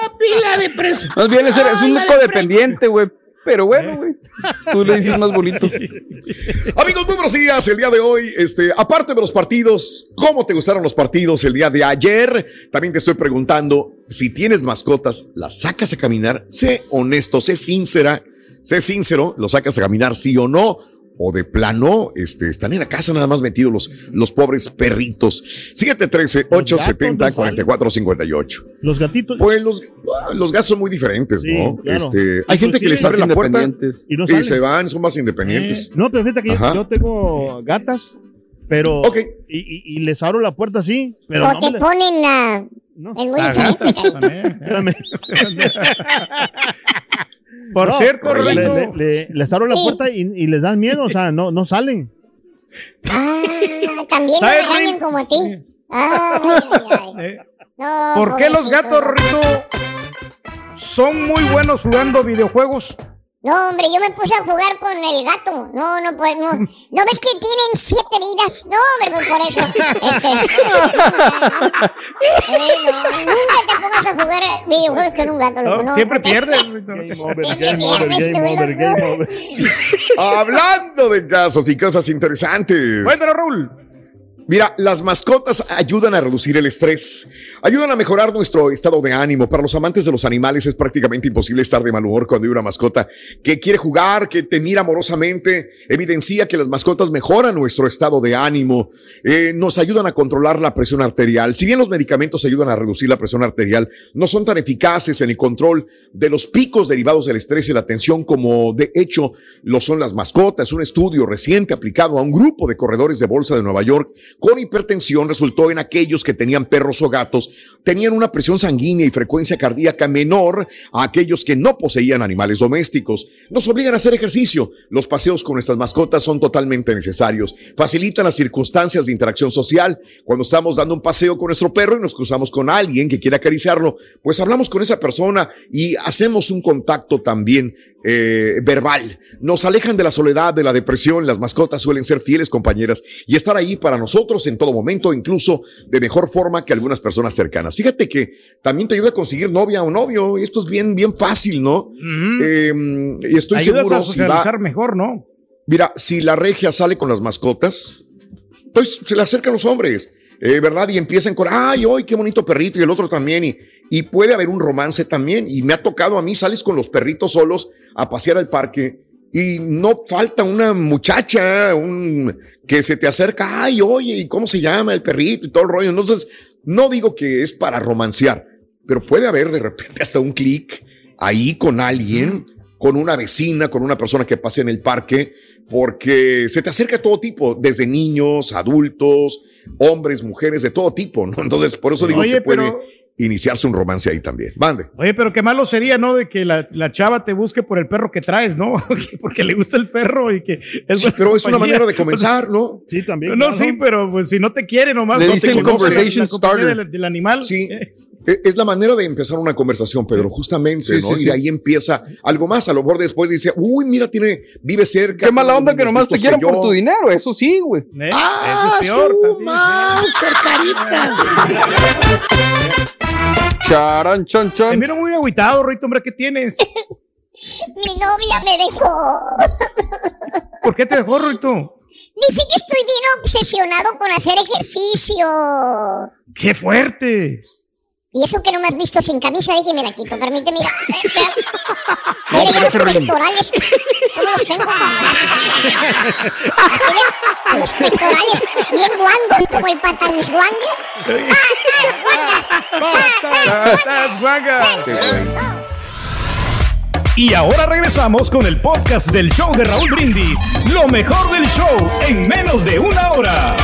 Papi, la depresión. Más bien es, Ay, un codependiente, güey. Pero bueno, güey. Tú le dices más bonito. Amigos, muy buenos días. El día de hoy, este, aparte de los partidos, ¿cómo te gustaron los partidos el día de ayer? También te estoy preguntando si tienes mascotas, ¿las sacas a caminar? Sé honesto, sé sincera, sé sincero, ¿lo sacas a caminar sí o no? O de plano, este, están en la casa nada más metidos los, los pobres perritos. 713-870-4458. Los gatitos. Pues los, los gatos son muy diferentes, Sí, ¿no? claro. Este, hay gente que les abre la puerta Independientes. y no y salen. se van, son más independientes. No, pero fíjate que yo, Ajá. yo tengo gatas, pero. Ok. Y, y- y les abro la puerta así, pero o no te ponen a. no. Es muy diferente. Por No, cierto, le- Rolando, le- le- les abro la Sí. puerta y, y les dan miedo, o sea, no, no salen. Ah, también lo ¿Sabes, regañan Rin? como a ti. Ay, ay, ay. eh, No, ¿por qué los gatos, Rorrito, son muy buenos jugando videojuegos? No, hombre, yo me puse a jugar con el gato. No, no, pues no. ¿No ves que tienen siete vidas? No, hombre, pues por eso. Este. Eh, no, nunca te pongas a jugar videojuegos con un gato. No, no, siempre pierdes. Game over, Siempre game over, pierdes, game tú, over, loco. game over. Hablando de casos y cosas interesantes. Cuéntanos, Raúl. Mira, las mascotas ayudan a reducir el estrés, ayudan a mejorar nuestro estado de ánimo. Para los amantes de los animales es prácticamente imposible estar de mal humor cuando hay una mascota que quiere jugar, que te mira amorosamente. Evidencia que las mascotas mejoran nuestro estado de ánimo, eh, nos ayudan a controlar la presión arterial. Si bien los medicamentos ayudan a reducir la presión arterial, no son tan eficaces en el control de los picos derivados del estrés y la tensión como de hecho lo son las mascotas. Un estudio reciente aplicado a un grupo de corredores de bolsa de Nueva York con hipertensión resultó en aquellos que tenían perros o gatos, tenían una presión sanguínea y frecuencia cardíaca menor a aquellos que no poseían animales domésticos. Nos obligan a hacer ejercicio. Los paseos con nuestras mascotas son totalmente necesarios. Facilitan las circunstancias de interacción social. Cuando estamos dando un paseo con nuestro perro y nos cruzamos con alguien que quiere acariciarlo, pues hablamos con esa persona y hacemos un contacto también eh, verbal. Nos alejan de la soledad, de la depresión. Las mascotas suelen ser fieles compañeras y estar ahí para nosotros en todo momento, incluso de mejor forma que algunas personas cercanas. Fíjate que también te ayuda a conseguir novia o novio. y Esto es bien, bien fácil, ¿no? Eh, y estoy Ayudas seguro a si va. socializar mejor, ¿no? Mira, si la regia sale con las mascotas, pues se le acercan los hombres, eh, ¿verdad? Y empiezan con, ay, hoy qué bonito perrito, y el otro también, y, y puede haber un romance también. Y me ha tocado a mí, sales con los perritos solos a pasear al parque. Y no falta una muchacha, un que se te acerca, ay, oye, ¿y cómo se llama el perrito y todo el rollo? Entonces, no digo que es para romancear, pero puede haber de repente hasta un clic ahí con alguien, con una vecina, con una persona que pase en el parque, porque se te acerca todo tipo, desde niños, adultos, hombres, mujeres, de todo tipo, ¿no? Entonces, por eso digo Oye, que puede pero iniciarse un romance ahí también. Mande. Oye, pero qué malo sería, ¿no? De que la, la chava te busque por el perro que traes, ¿no? Porque le gusta el perro y que es Sí, pero es una manera de comenzar, ¿no? Sí, también. No, claro. sí, pero pues si no te quiere nomás, Le no te conoce conversation starter. Del, del animal. Sí. E- Es la manera de empezar una conversación, Pedro, justamente, Sí, ¿no? sí, y sí. de ahí empieza algo más. A lo mejor después dice, uy, mira, tiene, vive cerca. Qué mala onda que nomás te quieran por yo. tu dinero, eso sí, güey. ¿Eh? Ah, Eso es peor. su también, Mauser, carita. Charan, chan, sí. Te chan. miro muy agüitado, Rito, hombre, ¿qué tienes? Mi novia me dejó. ¿Por qué te dejó, Rito? Dice que estoy bien obsesionado con hacer ejercicio. ¡Qué fuerte! Y eso que no me has visto sin camisa, dije, me la quito, permíteme. Mira, mira, los pectorales. ¿Cómo los tengo? Así de, los pectorales bien guangos, como el patanis guangas. ¡Patas, guangas! Sí, güey. Y ahora regresamos con el podcast del show de Raúl Brindis. Lo mejor del show en menos de una hora.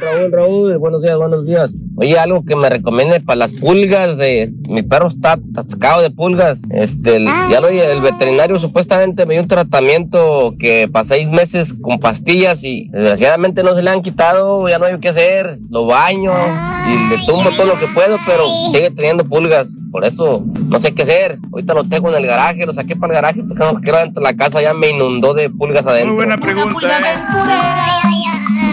Raúl, Raúl, buenos días, buenos días. Oye, algo que me recomiende para las pulgas de mi perro está atascado de pulgas. Este, el- ya lo el veterinario supuestamente me dio un tratamiento que para seis meses con pastillas y desgraciadamente no se le han quitado, ya no hay qué hacer. Lo baño y le tumbo todo lo que puedo, pero sigue teniendo pulgas. Por eso no sé qué hacer. Ahorita lo tengo en el garaje, lo saqué para el garaje porque no quiero dentro de la casa, ya me inundó de pulgas adentro. Muy buena pregunta. ¿eh?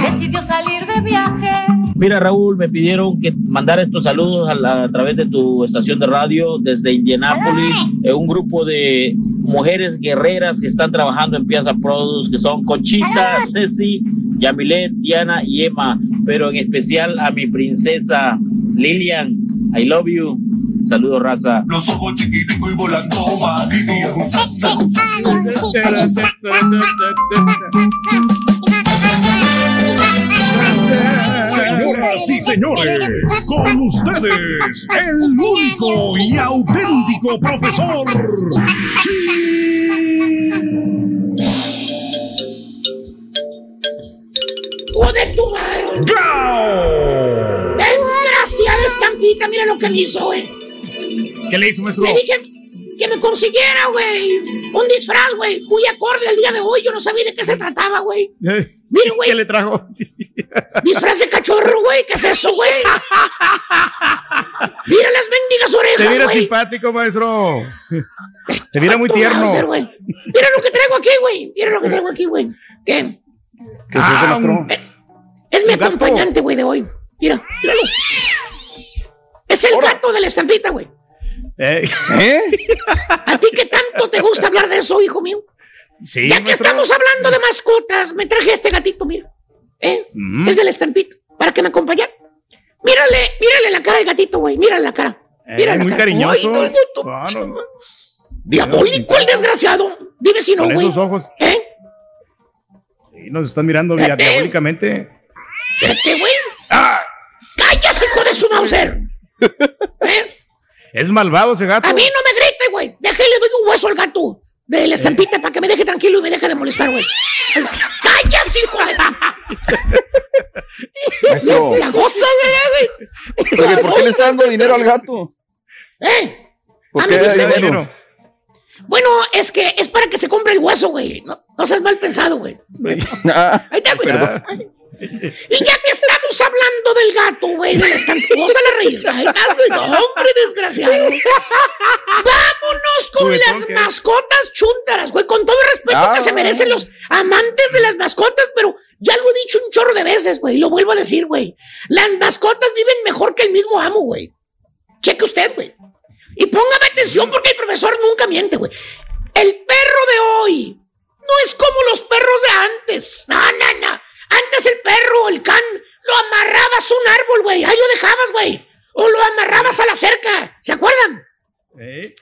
Decidió salir de viaje. Mira, Raúl, me pidieron que mandara estos saludos a, la- a través de tu estación de radio desde Indianápolis, eh, un grupo de mujeres guerreras que están trabajando en Piazza Produce, que son Conchita, Ceci, Yamilet, Diana y Emma, pero en especial a mi princesa Lilian. I love you. Saludos, raza. Los ojos chiquiticos y volando. Señoras y señores, con ustedes, el único y auténtico profesor. ¡Joder, tu madre! ¡Gao! Desgraciada estampita, mira lo que me hizo, güey. ¿Qué le hizo, maestro? Le dije que me consiguiera, güey, un disfraz, güey, muy acorde al día de hoy. Yo no sabía de qué se trataba, güey. Eh, Mire, güey, ¿Qué le trajo? disfraz de cachorro, güey. ¿Qué es eso, güey? Mira las mendigas Te orejas, mira güey. simpático, maestro. Te mira muy tierno. Güey. Mira lo que traigo aquí, güey. Mira lo que traigo aquí, güey. ¿Qué? ¿Qué es eso, Ah, maestro? un- Es mi acompañante, güey, de hoy. Mira, míralo. Es el gato de la estampita, güey. Eh, ¿Eh? ¿A ti qué tanto te gusta hablar de eso, hijo mío? Sí, Ya que estamos hablando de mascotas, me traje a este gatito, mira. ¿Eh? Mm. Es de la estampita, para que me acompañe. Mírale, mírale la cara al gatito, güey. Mírale la cara. Eh, Mira muy cara. cariñoso. Ay, no, no. Diabólico el desgraciado. Dime si no, Con güey. esos ojos. ¿Eh? Sí, nos están mirando diabólicamente. Vete, güey. Ah, ¡Callas, hijo de su Mauser! ¿Eh? es malvado ese gato. A mí no me grite, güey. Déjale, doy un hueso al gato de la estampita para que me deje tranquilo y me deje de molestar, güey. ¡Callas, hijo de... La goza, güey. oye, ¿por qué le está dando dinero al gato? ¿Eh? ¿Por A qué da me está dinero? Bueno, es que es para que se compre el hueso, güey. No, no seas mal pensado, güey. Ah, Ahí está, güey. Perdón. Y ya que estamos hablando del gato, güey, de la estamposa la. No, hombre, desgraciado. Vámonos con las mascotas chúntaras, güey. Con todo el respeto Ah. que se merecen los amantes de las mascotas, pero ya lo he dicho un chorro de veces, güey. Y lo vuelvo a decir, güey. Las mascotas viven mejor que el mismo amo, güey. Cheque usted, güey. Y póngame atención porque el profesor nunca miente, güey. El perro de hoy no es como los perros de antes. No, no, no. Antes el perro, el can, lo amarrabas a un árbol, güey. Ahí lo dejabas, güey. O lo amarrabas a la cerca. ¿Se acuerdan? Eh,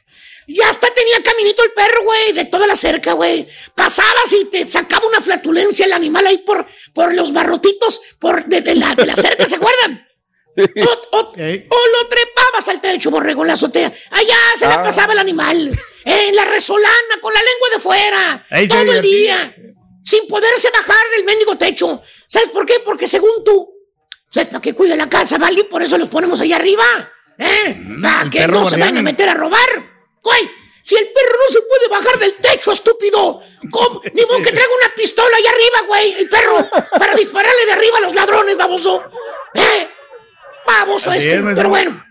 Ya hasta tenía caminito el perro, güey, de toda la cerca, güey. Pasabas y te sacaba una flatulencia el animal ahí por, por los barrotitos por, de, de la, de la cerca, ¿se acuerdan? O, o- eh. o lo trepabas al techo, borrego, en la azotea. Allá se la Ah. pasaba el animal. En la resolana, con la lengua de fuera. Ahí todo el día. Sin poderse bajar del mendigo techo. ¿Sabes por qué? Porque según tú, ¿Sabes para qué cuida la casa, vale? Por eso los ponemos ahí arriba. ¿Eh? Para el que no se vayan a meter a robar. Güey, si el perro no se puede bajar del techo, estúpido. ¿Cómo? Ni modo que traiga una pistola ahí arriba, güey, el perro, para dispararle de arriba a los ladrones, baboso. ¿Eh? Baboso Así este. es. Pero bueno.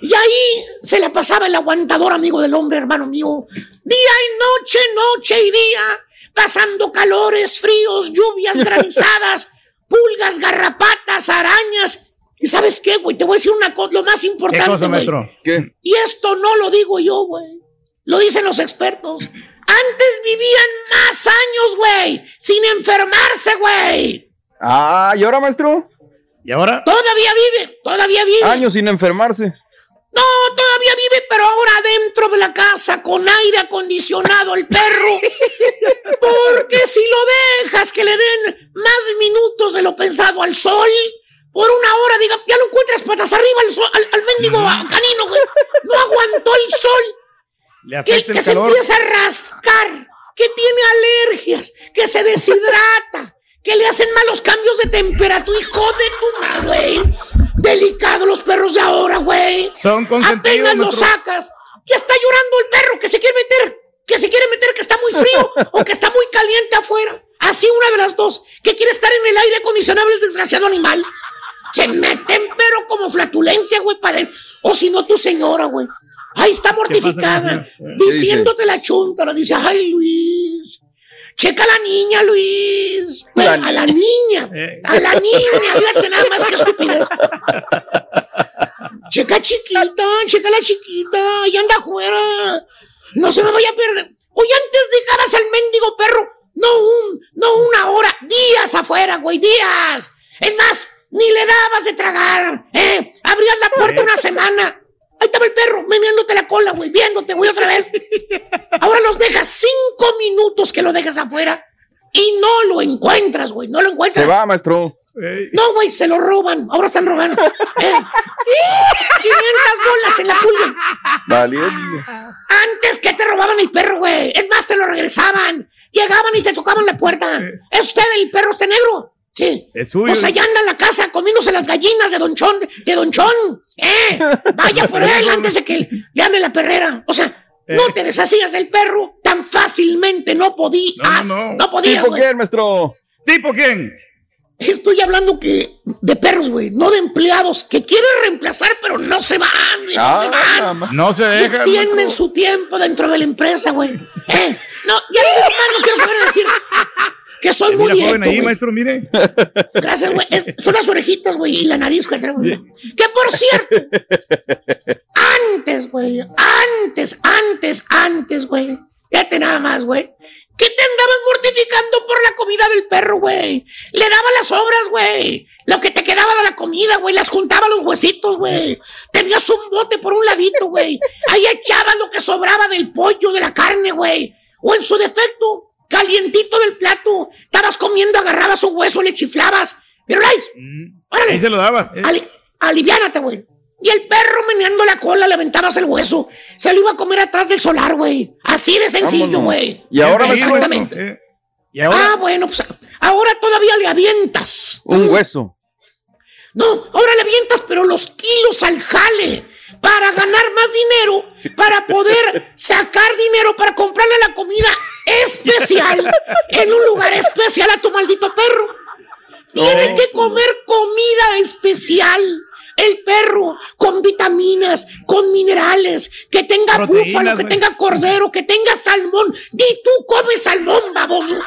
Y ahí se la pasaba el aguantador amigo del hombre, hermano mío. Día y noche, noche y día, pasando calores, fríos, lluvias granizadas, pulgas, garrapatas, arañas. ¿Y sabes qué, güey? Te voy a decir una cosa, lo más ¿Qué importante, cosa, güey. maestro? ¿Qué? Y esto no lo digo yo, güey. Lo dicen los expertos. Antes vivían más años, güey, sin enfermarse, güey. Ah, ¿y ahora, maestro? ¿Y ahora? Todavía vive, todavía vive. Años sin enfermarse. No, todavía vive, pero ahora dentro de la casa, con aire acondicionado, el perro. Porque si lo dejas que le den más minutos de lo pensado al sol, por una hora, diga, ya lo encuentras patas arriba al, sol- al, al mendigo canino, güey. No aguantó el sol. Le Que, se empieza a rascar, que tiene alergias, que se deshidrata, que le hacen malos cambios de temperatura. Hijo de tu madre, güey. Delicado los perros de ahora, güey. Son consentidos. Apenas lo maestro. sacas. Ya está llorando el perro que se quiere meter. Que se quiere meter que está muy frío o que está muy caliente afuera. Así una de las dos. Que quiere estar en el aire acondicionado el desgraciado animal. Se meten pero como flatulencia, güey, para. O si no, tu señora, güey. Ahí está mortificada. ¿Qué pasa, Diciéndote la chuntara. Dice, ay, Luis. Checa a la niña, Luis. La a la niña. Eh. A la niña. Fíjate nada más que estupidez. Checa chiquita, checa la chiquita, ahí anda afuera. No se me vaya a perder. Hoy antes dejabas al mendigo perro, no un, no una hora, días afuera, güey, días. Es más, ni le dabas de tragar, ¿eh? Abrías la puerta una semana. Ahí estaba el perro, meneándote la cola, güey, viéndote, güey, otra vez. Los dejas cinco minutos que lo dejas afuera y no lo encuentras, güey, no lo encuentras. Se va, maestro. Ey, No, güey, se lo roban. Ahora están robando. ¿Eh? 500 bolas en la pulga. Valiente. Antes que te robaban el perro, güey. Es más, te lo regresaban. Llegaban y te tocaban la puerta. ¿Es usted el perro este negro? Sí. Es suyo. Pues allá anda en la casa comiéndose las gallinas de Don Chon, de Don Chon. ¿Eh? Vaya por él antes de que le hable la perrera. O sea, no Eh. te deshacías del perro tan fácilmente. No podías. No, no, No, no. podías, ¿Tipo quién, maestro? ¿Tipo quién? Estoy hablando que de perros, güey, no de empleados que quieren reemplazar, pero no se van, güey, no se Ah, van. No se Y deja. extienden su tiempo dentro de la empresa, güey. ¿Eh? No, ya no, no quiero volver a decir que soy muy Mira, joven directo, ahí, maestro, mire. Gracias, güey. Son las orejitas, güey, y la nariz que traigo. Que por cierto, antes, güey, antes, antes, antes, güey. Fíjate nada más, güey. ¿Qué te andabas mortificando por la comida del perro, güey? Le daba las sobras, güey. Lo que te quedaba de la comida, güey. Las juntaba los huesitos, güey. Tenías un bote por un ladito, güey. Ahí echabas lo que sobraba del pollo, de la carne, güey. O en su defecto, calientito del plato. Estabas comiendo, agarrabas un hueso, le chiflabas. Pero, Lais, órale. Ahí se lo daba. eh. Ali- aliviánate, güey. Y el perro meneando la cola, le aventabas el hueso. Se lo iba a comer atrás del solar, güey. Así de sencillo, güey. Y ahora, Exactamente. eh. Y ahora. Ah, bueno, pues ahora todavía le avientas. un hueso. No, ahora le avientas, pero los kilos al jale. Para ganar más dinero, para poder sacar dinero para comprarle la comida especial en un lugar especial a tu maldito perro. Tiene que comer comida especial. El perro con vitaminas, con minerales, que tenga Proteínas, búfalo, que tenga cordero, que tenga salmón. Di tú comes salmón, baboso.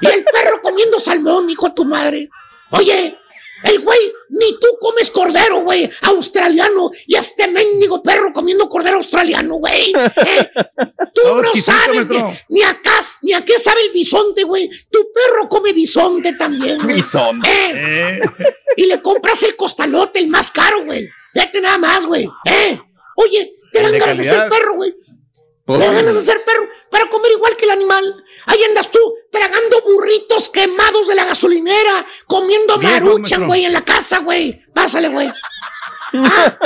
Y el perro comiendo salmón, hijo de tu madre. Oye, el güey, ni tú comes cordero, güey, australiano. Y este mendigo perro comiendo cordero australiano, güey. ¿eh? Tú Todo no sabes de- ni acá, ni a qué sabe el bisonte, güey. Tu perro come bisonte también, güey. Bisonte. ¿Eh? Eh, Y le compras el costalote, el más caro, güey. Fíjate nada más, güey. ¿Eh? Oye, te dan de ganas de ser perro, güey. Pues, Te dan ganas de ser perro para comer igual que el animal. Ahí andas tú tragando burritos quemados de la gasolinera, comiendo Viejos, maruchan, güey, en la casa, güey. Pásale, güey. Ah,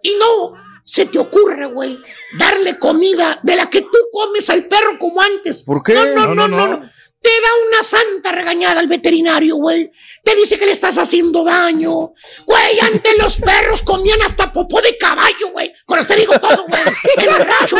y no se te ocurre, güey, darle comida de la que tú comes al perro como antes. ¿Por qué? No, no, no, No, no, no, no. Te da una santa regañada al veterinario, güey. Te dice que le estás haciendo daño. Güey, antes los perros comían hasta popó de caballo, güey. Con te digo todo, güey. En el rancho.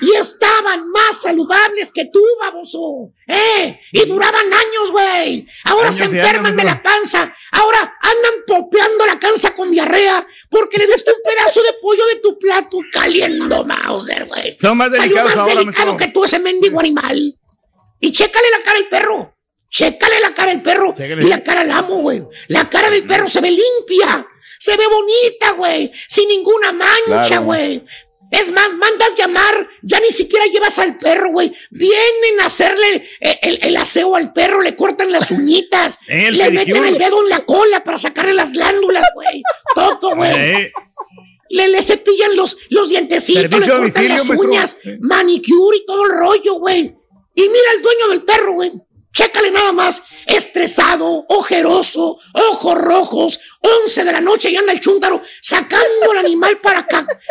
Y estaban más saludables que tú, baboso. ¿Eh? Y duraban años, güey. Ahora Años se años, enferman de la panza. Ahora andan popeando la panza con diarrea porque le diste un pedazo de pollo de tu plato caliendo, Mauser, güey. Son más Salió delicados más ahora, delicado que tú, ese mendigo animal. Y chécale la cara al perro. Chécale la cara al perro. Chécale. Y la cara al amo, güey. La cara del perro se ve limpia. Se ve bonita, güey. Sin ninguna mancha, Claro. Es más, mandas llamar, ya ni siquiera llevas al perro, güey. Vienen a hacerle eh, el, el aseo al perro, le cortan las uñitas, le pedicure. meten el dedo en la cola para sacarle las glándulas, güey. Todo, güey. Eh, Le, le cepillan los, los dientecitos, le Servicio cortan las uñas, manicure y todo el rollo, güey. Y mira el dueño del perro, güey. Chécale nada más. Estresado, ojeroso, ojos rojos, 11 de la noche y anda el chúntaro sacando al animal para,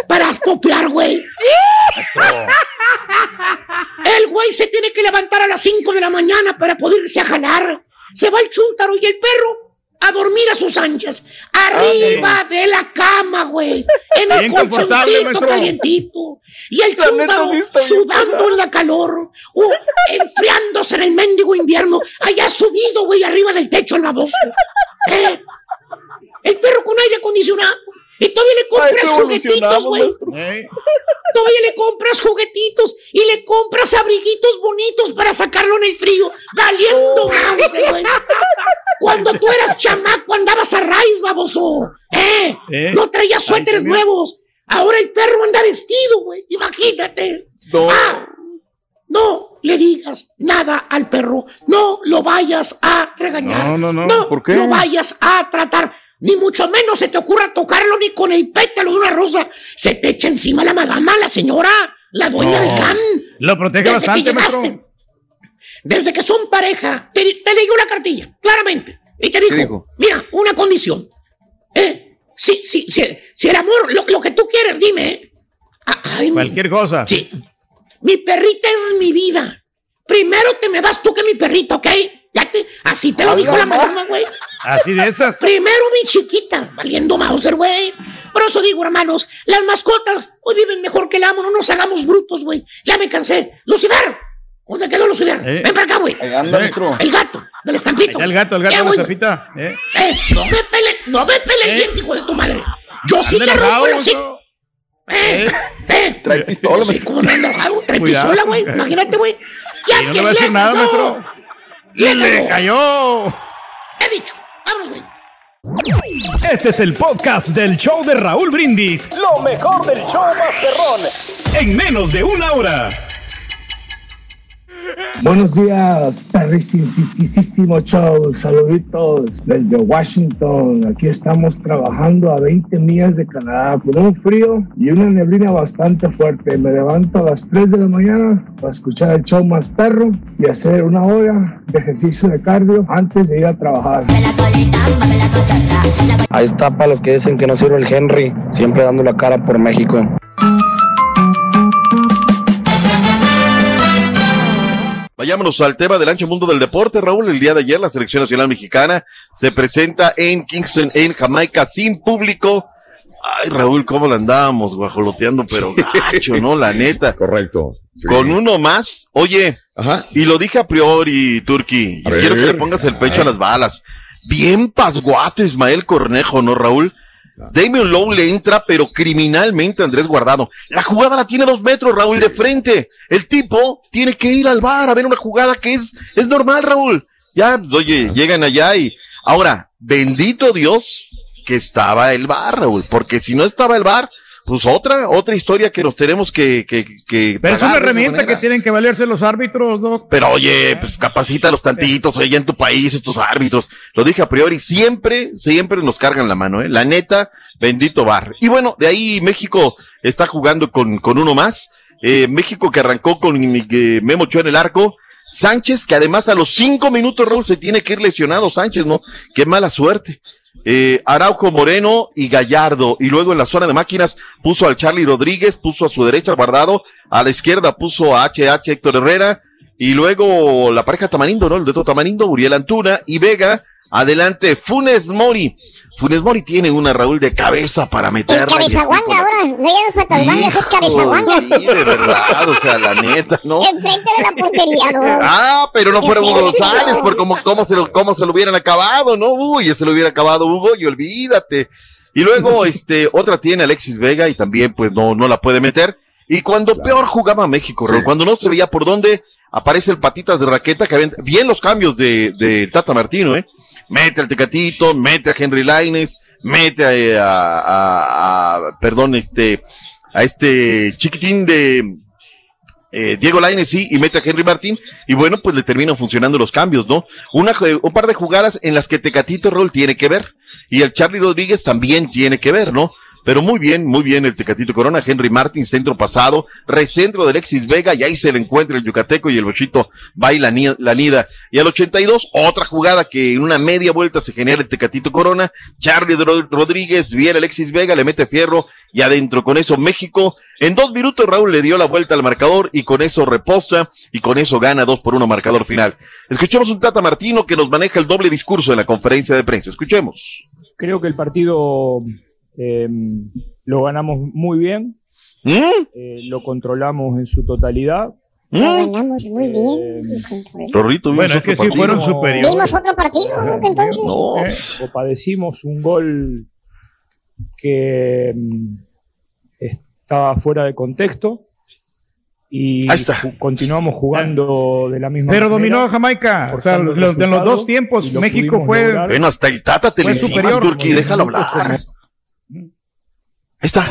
para popear, güey. El güey se tiene que levantar a las 5 de la mañana para poder irse a jalar. Se va el chúntaro y el perro a dormir a sus anchas. Arriba de la cama, güey. En el colchoncito calientito. Y el bien sudando en la calor. uh, enfriándose en el mendigo invierno. Allá subido, güey, arriba del techo el baboso. ¿Eh? El perro con aire acondicionado. Y todavía le compras juguetitos, güey. eh. Todavía le compras juguetitos y le compras abriguitos bonitos para sacarlo en el frío. Valiendo mouse, güey. Cuando tú eras chamaco andabas a raíz, baboso. ¿Eh? ¿Eh? No traías suéteres nuevos. Ahora el perro anda vestido, güey. Imagínate. No. Ah, no le digas nada al perro. No lo vayas a regañar. No, no, no. No ¿Por qué? lo vayas a tratar. Ni mucho menos se te ocurra tocarlo ni con el pétalo de una rosa. Se te echa encima la madama, la señora, la dueña No. del can. Lo protege Desde que bastante, llegaste. maestro. Desde que son pareja, te, te leyó la cartilla, claramente. Y te dijo, dijo? mira, una condición. Eh, si, si, si, si el amor, lo, lo que tú quieres, dime. eh. Ay, mi- Cualquier cosa. Sí. Mi perrita es mi vida. Primero te me vas tú que mi perrita, ¿ok? Ya te, así te lo dijo la mamá, güey. Así de esas. Primero mi chiquita, valiendo Mauser, güey. Por eso digo, hermanos, las mascotas hoy viven mejor que el amo, no nos hagamos brutos, güey. Ya me cansé. Lucifer, ¿dónde quedó Lucifer? Eh. Ven para acá, güey. Eh. El gato, del estampito. El gato, el gato de voy, la güey. zapita. Eh. Eh, no me pele, no me pele el Eh. hijo de tu madre. Yo sí te rompo maestro. Eh, eh. Trae pistola, Sí, ¿cómo no anda enojado? Trae Cuidado. pistola, güey. Imagínate, güey. Ya no le va a decir le nada, cayó. maestro. Le Le cayó. He dicho. Vámonos, güey. Este es el podcast del show de Raúl Brindis. Lo mejor del show Masterrón. En menos de una hora. Buenos días, perricisísimo show. Saluditos desde Washington. Aquí estamos trabajando a 20 millas de Canadá con un frío y una neblina bastante fuerte. Me levanto a las 3 de la mañana para escuchar el show más perro y hacer una hora de ejercicio de cardio antes de ir a trabajar. Ahí está para los que dicen que no sirve el Henry, siempre dando la cara por México. Vayámonos al tema del ancho mundo del deporte, Raúl. El día de ayer la selección nacional mexicana se presenta en Kingston, en Jamaica, sin público. Ay, Raúl, cómo la andábamos guajoloteando, pero gacho, ¿no? La neta. Correcto. sí. Con uno más, oye, Ajá. y lo dije a priori, Turki, quiero que le pongas el pecho Ah. a las balas. Bien pasguato Ismael Cornejo, ¿no, Raúl? Damian Lowe le entra, pero criminalmente Andrés Guardado. La jugada la tiene dos metros, Raúl, Sí. de frente. El tipo tiene que ir al bar a ver una jugada que es, es normal, Raúl. Ya, oye, llegan allá y. Ahora, bendito Dios que estaba el bar, Raúl, porque si no estaba el bar, pues otra, otra historia que nos tenemos que. que, que Pero es una herramienta que tienen que valerse los árbitros, Doc. Pero oye, pues capacítalos tantitos allá en tu país, estos árbitros. Lo dije a priori, siempre, siempre nos cargan la mano, ¿eh? La neta, bendito bar. Y bueno, de ahí México está jugando con, con uno más. Eh, México que arrancó con eh, Memo Ochoa en el arco. Sánchez, que además a los cinco minutos, Raúl, se tiene que ir lesionado Sánchez, ¿no? Qué mala suerte. Eh, Araujo Moreno y Gallardo. Y luego en la zona de máquinas puso al Charlie Rodríguez, puso a su derecha guardado, a la izquierda puso a HH Héctor Herrera. Y luego la pareja Tamarindo, ¿no? El de Tamarindo, Uriel Antuna y Vega. Adelante, Funes Mori. Funes Mori tiene una Raúl de cabeza para el cabezaguanga ahora. No ya no patas es cabezaguanga. Sí, de verdad, o sea, la neta, ¿no? Enfrente de la portería, ¿no? Ah, pero no fuera Hugo González, por cómo, cómo, se lo, cómo se lo hubieran acabado, ¿no? Uy, ya se lo hubiera acabado Hugo y olvídate. Y luego, este, otra tiene Alexis Vega y también, pues, no, no la puede meter. Y cuando peor jugaba México, Raúl, cuando no se veía por dónde, aparece el patitas de raqueta que ven, bien los cambios de, de Tata Martino, ¿eh? Mete al Tecatito, mete a Henry Laines, mete a, perdón, este, a este chiquitín de, eh, Diego Lainez sí, y mete a Henry Martín, y bueno, pues le terminan funcionando los cambios, ¿no? Una, un par de jugadas en las que Tecatito Roll tiene que ver, y el Charlie Rodríguez también tiene que ver, ¿no? Pero muy bien, muy bien el Tecatito Corona, Henry Martín, centro pasado, recentro de Alexis Vega, y ahí se le encuentra el Yucateco y el Bochito va y la, la nida. Y al 82, otra jugada que en una media vuelta se genera el Tecatito Corona, Charlie Ro- Rodríguez, viene Alexis Vega, le mete fierro, y adentro con eso México, en dos minutos Raúl le dio la vuelta al marcador, y con eso reposa, y con eso gana dos por uno marcador final. Escuchemos un Tata Martino que nos maneja el doble discurso en la conferencia de prensa. Escuchemos. Creo que el partido eh, lo ganamos muy bien, ¿Mm? eh, lo controlamos en su totalidad. Lo ganamos muy bien. Rorrito, Bueno, es que sí fueron superiores. Vimos otro partido, ¿no? Entonces. Eh, o padecimos un gol que mm, estaba fuera de contexto y ju- continuamos jugando de la misma Pero manera. dominó a Jamaica. O sea, forzando el lo- en los dos tiempos, lo México fue. Bueno, hasta el Tata te le superior. Turki, déjalo hablar. Ahí está.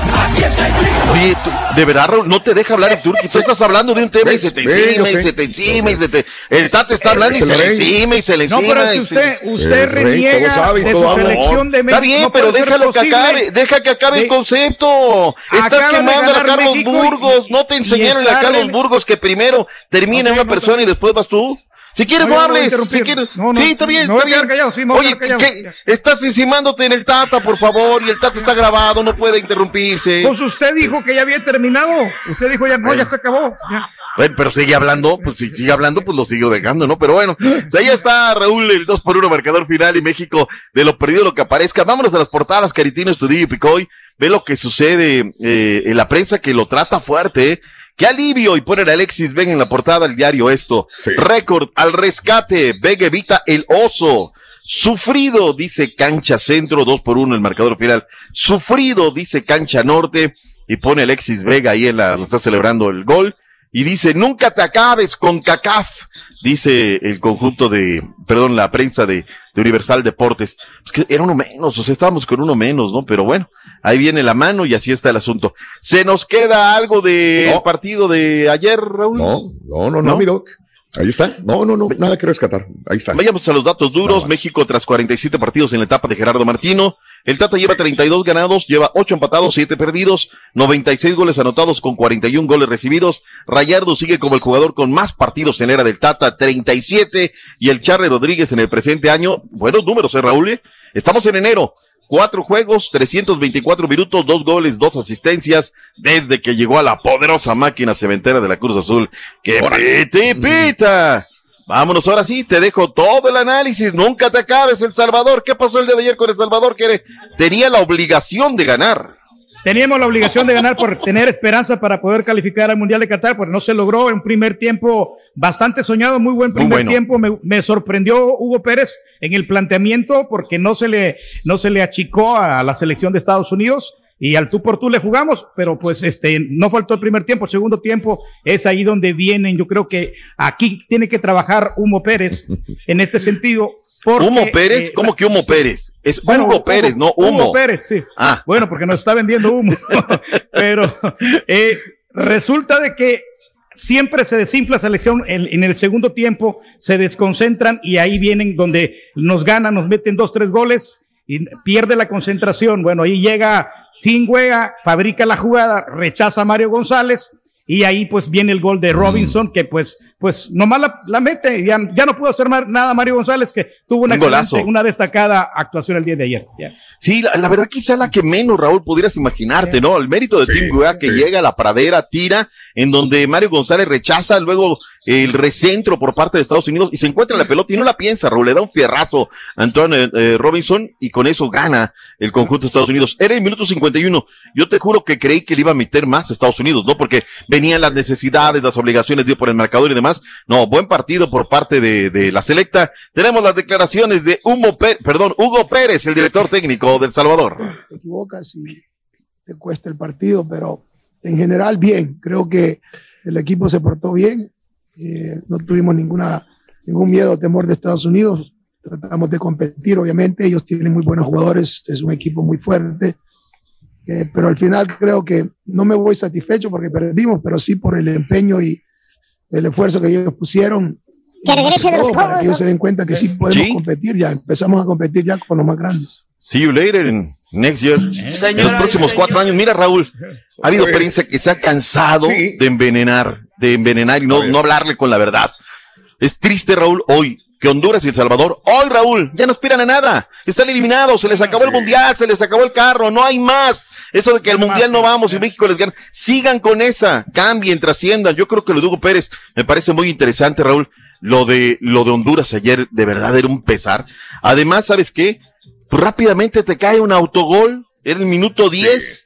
Oye, tú, de verdad, Raúl, no te deja hablar el Turki. Tú estás hablando de un tema y se te encima y se te encima y se te... El Tata está hablando y se le encima y se le No, encima. pero es que usted, usted reniega todo sabe y de todo su selección de Está México. bien, No pero déjalo que acabe, deja que acabe el concepto. Estás quemando a Carlos México y- Burgos, no te enseñaron a está Carlos Burgos que primero termina una no, persona y después vas tú. Si quieres No, hables, si quieres. No, sí, está bien, está bien. callado, sí, Oye. ¿qué? estás encimándote en el Tata, por favor, y el Tata está grabado, no puede interrumpirse. Pues usted dijo que ya había terminado. Usted dijo ya no, ya se acabó. Ya. Bueno, pero sigue hablando, pues si sigue hablando, pues lo sigo dejando, ¿no? Pero bueno, pues ahí está Raúl, el 2 por 1 marcador final y México de lo perdido lo que aparezca. Vámonos a las portadas, Caritino, Estudillo y Picoy. Ve lo que sucede eh, en la prensa que lo trata fuerte, ¿eh? ¡Qué alivio! Y ponen a Alexis Vega en la portada del diario esto. Récord al rescate. Vega evita el oso. Sufrido, dice Cancha Centro, 2 por 1 el marcador final. Sufrido, dice Cancha Norte. Y pone Alexis Vega ahí en la, lo está celebrando el gol. Y dice, nunca te acabes con CACAF, dice el conjunto de, perdón, la prensa de, de Universal Deportes. Es que era uno menos, o sea, estábamos con uno menos, ¿no? Pero bueno, ahí viene la mano y así está el asunto. ¿Se nos queda algo del partido de ayer, Raúl? No, no, no, no, mi doc. Ahí está. No, no, no, nada que rescatar. Ahí está. Vayamos a los datos duros. México tras 47 partidos en la etapa de Gerardo Martino. El Tata lleva 32 ganados, lleva 8 empatados, 7 perdidos, 96 goles anotados con 41 goles recibidos. Rayardo sigue como el jugador con más partidos en la era del Tata, 37. Y el Charlie Rodríguez en el presente año, buenos números, ¿eh, Raúl? Estamos en enero. Cuatro juegos, 324 minutos, dos goles, dos asistencias, desde que llegó a la poderosa máquina cementera de la Cruz Azul. ¡Que pite, pita! Vámonos, ahora sí, te dejo todo el análisis. Nunca te acabes, El Salvador. ¿Qué pasó el día de ayer con El Salvador? Que tenía la obligación de ganar. Teníamos la obligación de ganar por tener esperanza para poder calificar al Mundial de Qatar, pero no se logró en un primer tiempo bastante soñado, muy buen primer bueno. tiempo. Me, me sorprendió Hugo Pérez en el planteamiento porque no se le, no se le achicó a la selección de Estados Unidos. Y al tú por tú le jugamos, pero pues este, no faltó el primer tiempo, segundo tiempo es ahí donde vienen. Yo creo que aquí tiene que trabajar Hugo Pérez en este sentido. porque, ¿Humo Pérez? eh, ¿Cómo que Humo Pérez? Es bueno, Hugo Pérez, no Humo. Hugo Pérez, sí. Ah. Bueno, porque nos está vendiendo humo. Pero eh, resulta de que siempre se desinfla selección en, en el segundo tiempo, se desconcentran y ahí vienen donde nos ganan, nos meten dos, tres goles y pierde la concentración. Bueno, ahí llega Tingüega, fabrica la jugada, rechaza a Mario González. y ahí pues viene el gol de Robinson, que pues, pues nomás la, la mete, ya, ya no pudo hacer nada Mario González, que tuvo una, Un una destacada actuación el día de ayer. Sí, la, la verdad quizá la que menos, Raúl, pudieras imaginarte, ¿no? El mérito de Sí, Tim Weah que sí. llega a la pradera, tira, en donde Mario González rechaza luego el recentro por parte de Estados Unidos y se encuentra la pelota y no la piensa, Raúl, le da un fierrazo a Antoine eh, Robinson y con eso gana el conjunto de Estados Unidos. Era el minuto 51. Yo te juro que creí que le iba a meter más a Estados Unidos, ¿no? Porque venían las necesidades, las obligaciones dio por el marcador y demás. No, buen partido por parte de, de la selecta. Tenemos las declaraciones de Hugo Pérez, perdón, Hugo Pérez, el director técnico del Salvador. te equivocas y te cuesta el partido, pero en general bien. Creo que el equipo se portó bien. eh, no tuvimos ninguna, ningún miedo o temor de Estados Unidos. Tratamos de competir, obviamente. Ellos tienen muy buenos jugadores, es un equipo muy fuerte. eh, pero al final creo que no me voy satisfecho porque perdimos, pero sí por el empeño y el esfuerzo que ellos pusieron. Que regrese de los Todo para que ellos ¿no? se den cuenta que sí podemos Sí. competir ya. Empezamos a competir ya con los más grandes. See you later in next year. en los próximos cuatro años. Mira, Raúl, ha habido Pues, prensa que se ha cansado sí. de envenenar, de envenenar y no, no hablarle con la verdad. Es triste, Raúl, hoy que Honduras y El Salvador, hoy, Raúl, ya no aspiran a nada. Están eliminados, se les acabó el mundial, se les acabó el carro, no hay más. Eso de que al mundial no vamos y México les gana. Sigan con esa, cambien, trasciendan. Yo creo que lo de Hugo Pérez me parece muy interesante, Raúl. Lo de, lo de Honduras ayer, de verdad era un pesar. Además, ¿sabes qué? Pues rápidamente te cae un autogol, era el minuto 10.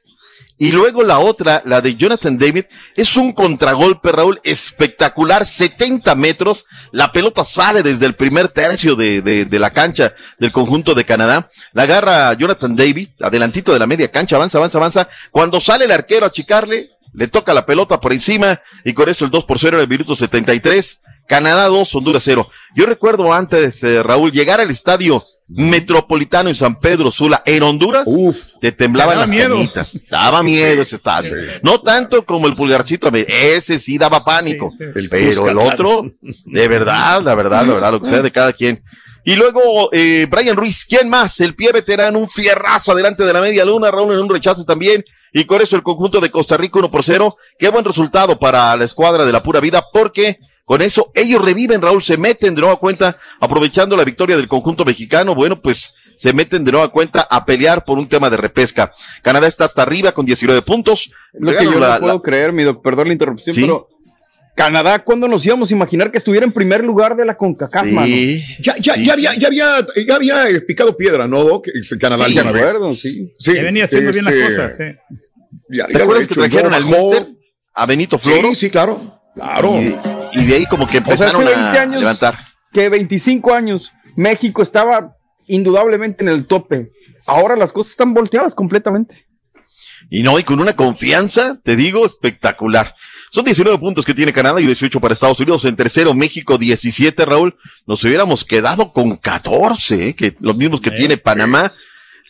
Y luego la otra, la de Jonathan David, es un contragolpe, Raúl, espectacular, 70 metros. La pelota sale desde el primer tercio de, de, de la cancha del conjunto de Canadá. La agarra Jonathan David, adelantito de la media cancha, avanza, avanza, avanza. Cuando sale el arquero a achicarle, le toca la pelota por encima y con eso el 2 por 0 en el minuto 73. Canadá 2, Honduras 0. Yo recuerdo antes, eh, Raúl, llegar al estadio Metropolitano en San Pedro Sula, en Honduras, te temblaban las miedo. canitas. Daba miedo ese estadio. No tanto como el pulgarcito, ese sí daba pánico. El Pero Cusca, el claro. otro, de verdad, la verdad, la verdad, lo que sea de cada quien. Y luego, eh, Brian Ruiz, ¿quién más? El pie veterano, un fierrazo adelante de la media luna, Raúl en un rechazo también. Y con eso el conjunto de Costa Rica 1 por 0. Qué buen resultado para la escuadra de la pura vida, porque con eso ellos reviven, Raúl, se meten de nueva cuenta, aprovechando la victoria del conjunto mexicano. Bueno, pues se meten de nueva cuenta a pelear por un tema de repesca. Canadá está hasta arriba con 19 puntos. Lo que yo la- no puedo la- creer, mi doc, perdón la interrupción, Sí. pero Canadá, ¿cuándo nos íbamos a imaginar que estuviera en primer lugar de la CONCACAF, Sí. mano? Ya, ya, Sí, ya, sí. había, ya había, ya había eh, picado piedra, ¿no, Doc? El Canadá Sí, alguna vez. acuerdo, sí. Sí, Que venía haciendo bien las este, cosas. sí. Ya, ¿Te ya lo acuerdas he que trajeron al. Mister, a Benito Floro? Sí, sí, claro. Claro. Y, y de ahí como que O sea, hace empezaron 20 a años levantar. que 25 años México estaba indudablemente en el tope. Ahora las cosas están volteadas completamente. Y no, y con una confianza, te digo, espectacular. Son 19 puntos que tiene Canadá y 18 para Estados Unidos. En tercero, México 17, Raúl. Nos hubiéramos quedado con 14, ¿eh? que los mismos que tiene Panamá.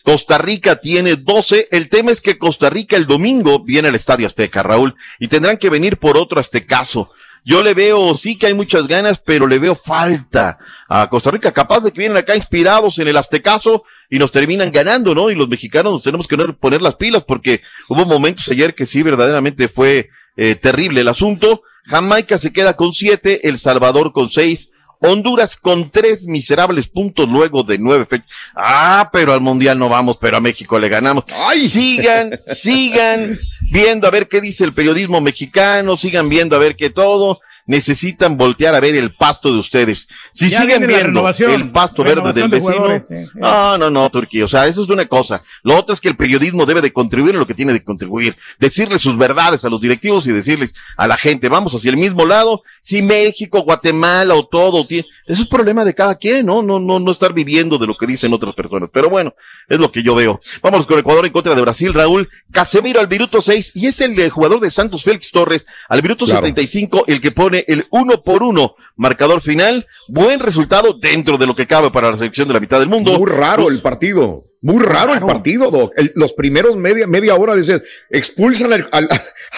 Costa Rica tiene 12. El tema es que Costa Rica el domingo viene al Estadio Azteca, Raúl, y tendrán que venir por otro aztecaso. Yo le veo, sí que hay muchas ganas, pero le veo falta a Costa Rica, capaz de que vienen acá inspirados en el aztecaso y nos terminan ganando, ¿no? Y los mexicanos nos tenemos que poner las pilas porque hubo momentos ayer que sí, verdaderamente fue eh, terrible el asunto. Jamaica se queda con siete, El Salvador con seis, Honduras con tres miserables puntos luego de nueve fechas. Ah, pero al Mundial no vamos, pero a México le ganamos. Sigan, sigan viendo a ver qué dice el periodismo mexicano, sigan viendo a ver qué todo. Necesitan voltear a ver el pasto de ustedes. Si Ya siguen viendo el pasto verde del de vecino, sí, sí. no, no, no, Turquía. O sea, eso es una cosa. Lo otro es que el periodismo debe de contribuir en lo que tiene de contribuir. Decirles sus verdades a los directivos y decirles a la gente, vamos hacia el mismo lado. Si México, Guatemala o todo, tiene- eso es problema de cada quien, ¿no? No, no, no estar viviendo de lo que dicen otras personas. Pero bueno, es lo que yo veo. Vamos con Ecuador en contra de Brasil, Raúl. Casemiro al minuto 6 y es el de jugador de Santos Félix Torres al minuto Claro. 75 el que pone el uno por uno marcador final. Buen resultado dentro de lo que cabe para la selección de la mitad del mundo. Muy raro el partido. Muy raro el partido, Doc. El- los primeros media, media hora, dice, expulsan al, al,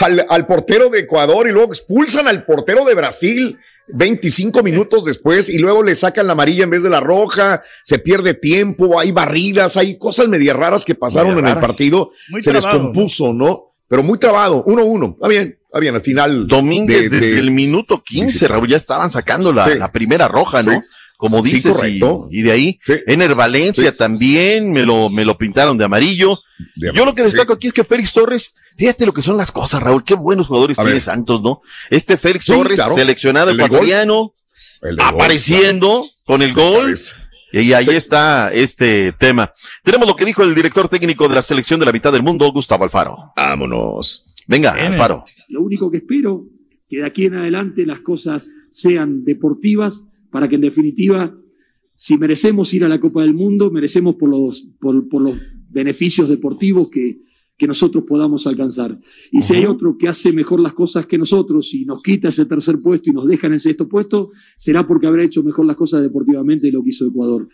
al- al portero de Ecuador y luego expulsan al portero de Brasil 25 minutos después y luego le sacan la amarilla en vez de la roja, se pierde tiempo, hay barridas, hay cosas media raras que pasaron en el partido, Muy se trabado, descompuso, ¿no? Pero muy trabado, 1-1, está bien. Habían al final. Domínguez, desde el minuto 15, Raúl, ya estaban sacando la, Sí. la primera roja, ¿no? Sí. Como Sí, dices, correcto. y, y de ahí, Ener Valencia Sí. también me lo, me lo pintaron de amarillo. De Yo lo que destaco aquí es que Félix Torres, fíjate lo que son las cosas, Raúl, qué buenos jugadores A tiene ver. Santos, ¿no? Este Félix Sí, Torres, claro. seleccionado El ecuatoriano, El del gol, apareciendo con el gol. Y ahí está este tema. Tenemos lo que dijo el director técnico de la selección de la mitad del mundo, Gustavo Alfaro. Vámonos. Venga, Alfaro. Lo único que espero que de aquí en adelante las cosas sean deportivas para que en definitiva, si merecemos ir a la Copa del Mundo, merecemos por los, por, por los beneficios deportivos que, que nosotros podamos alcanzar. Y si hay otro que hace mejor las cosas que nosotros y nos quita ese tercer puesto y nos deja en el sexto puesto, será porque habrá hecho mejor las cosas deportivamente de lo que hizo Ecuador.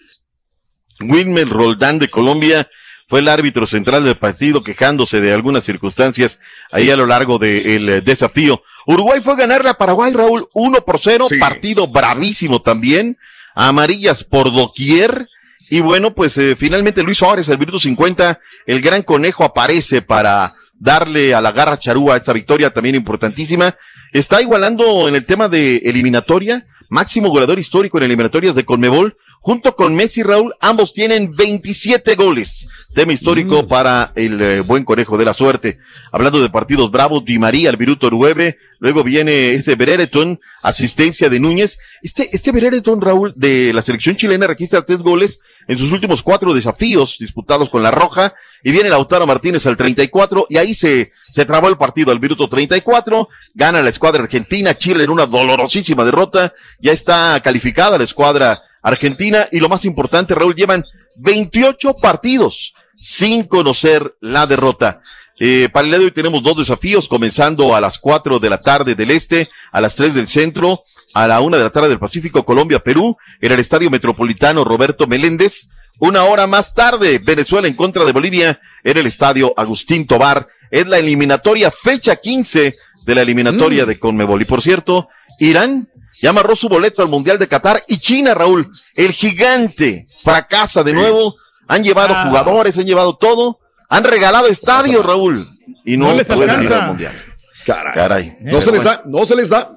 Wilmer Roldán de Colombia fue el árbitro central del partido quejándose de algunas circunstancias ahí a lo largo del eh, desafío. Uruguay fue a ganarle a Paraguay, Raúl, 1 por 0, partido bravísimo también, amarillas por doquier. Y bueno, pues eh, finalmente Luis Suárez, al minuto 50, el gran conejo aparece para darle a la garra charúa esa victoria también importantísima. Está igualando en el tema de eliminatoria, máximo goleador histórico en eliminatorias de Conmebol, junto con Messi y Raúl, ambos tienen 27 goles. Tema histórico para el eh, buen conejo de la suerte. Hablando de partidos bravos, Di María al minuto 9, luego viene este Berereton, asistencia de Núñez. Este, este Berereton, Raúl, de la selección chilena registra tres goles en sus últimos cuatro desafíos disputados con la Roja, y viene Lautaro Martínez al 34, y ahí se, se trabó el partido al minuto 34, gana la escuadra argentina, Chile en una dolorosísima derrota, ya está calificada la escuadra argentina, y lo más importante, Raúl, llevan 28 partidos sin conocer la derrota. Eh, para el día de hoy tenemos dos desafíos, comenzando a las 4 de la tarde del este, a las 3 del centro, a la 1 de la tarde del Pacífico, Colombia, Perú, en el Estadio Metropolitano Roberto Meléndez. Una hora más tarde, Venezuela en contra de Bolivia, en el Estadio Agustín Tobar. Es la eliminatoria, fecha 15 de la eliminatoria de Conmebol. Y por cierto, Irán ya amarró su boleto al Mundial de Qatar y China, Raúl, el gigante, fracasa de nuevo. Han llevado Ah. jugadores, han llevado todo. Han regalado estadios, Raúl. Y no, No les pueden ir alcanza. al Mundial. Caray. Caray. No se les da, no se les da.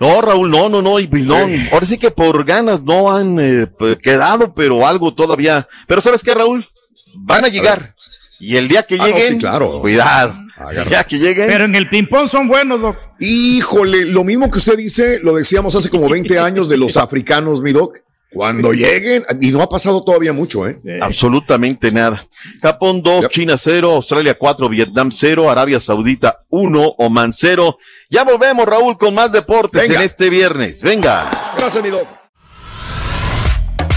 No, Raúl, no, no, no, y pues no, ahora sí que por ganas no han eh, quedado, pero algo todavía. Pero ¿sabes qué, Raúl? Van a llegar. Y el día que Ah, no, lleguen, sí, claro. cuidado. El día que lleguen. Pero en el ping-pong son buenos, Doc. Híjole, lo mismo que usted dice, lo decíamos hace como 20 años de los africanos, mi doc. Cuando lleguen, y no ha pasado todavía mucho, ¿eh? Absolutamente nada. Japón 2, China 0, Australia 4, Vietnam 0, Arabia Saudita 1, Oman 0. Ya volvemos, Raúl, con más deportes Venga. en este viernes. Venga. Gracias, mi doc.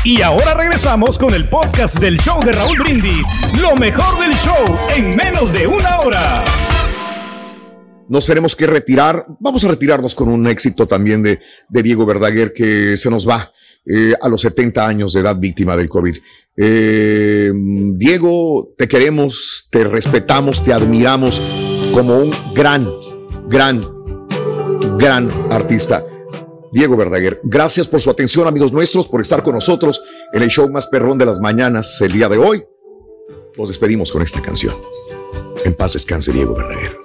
Y ahora regresamos con el podcast del show de Raúl Brindis. Lo mejor del show en menos de una hora. Nos tenemos que retirar. Vamos a retirarnos con un éxito también de, de Diego Verdaguer que se nos va eh, a los 70 años de edad víctima del COVID. Eh, Diego, te queremos, te respetamos, te admiramos como un gran, gran, gran artista. Diego Verdaguer, gracias por su atención, amigos nuestros, por estar con nosotros en el show más perrón de las mañanas el día de hoy. Nos despedimos con esta canción. En paz descanse, Diego Verdaguer.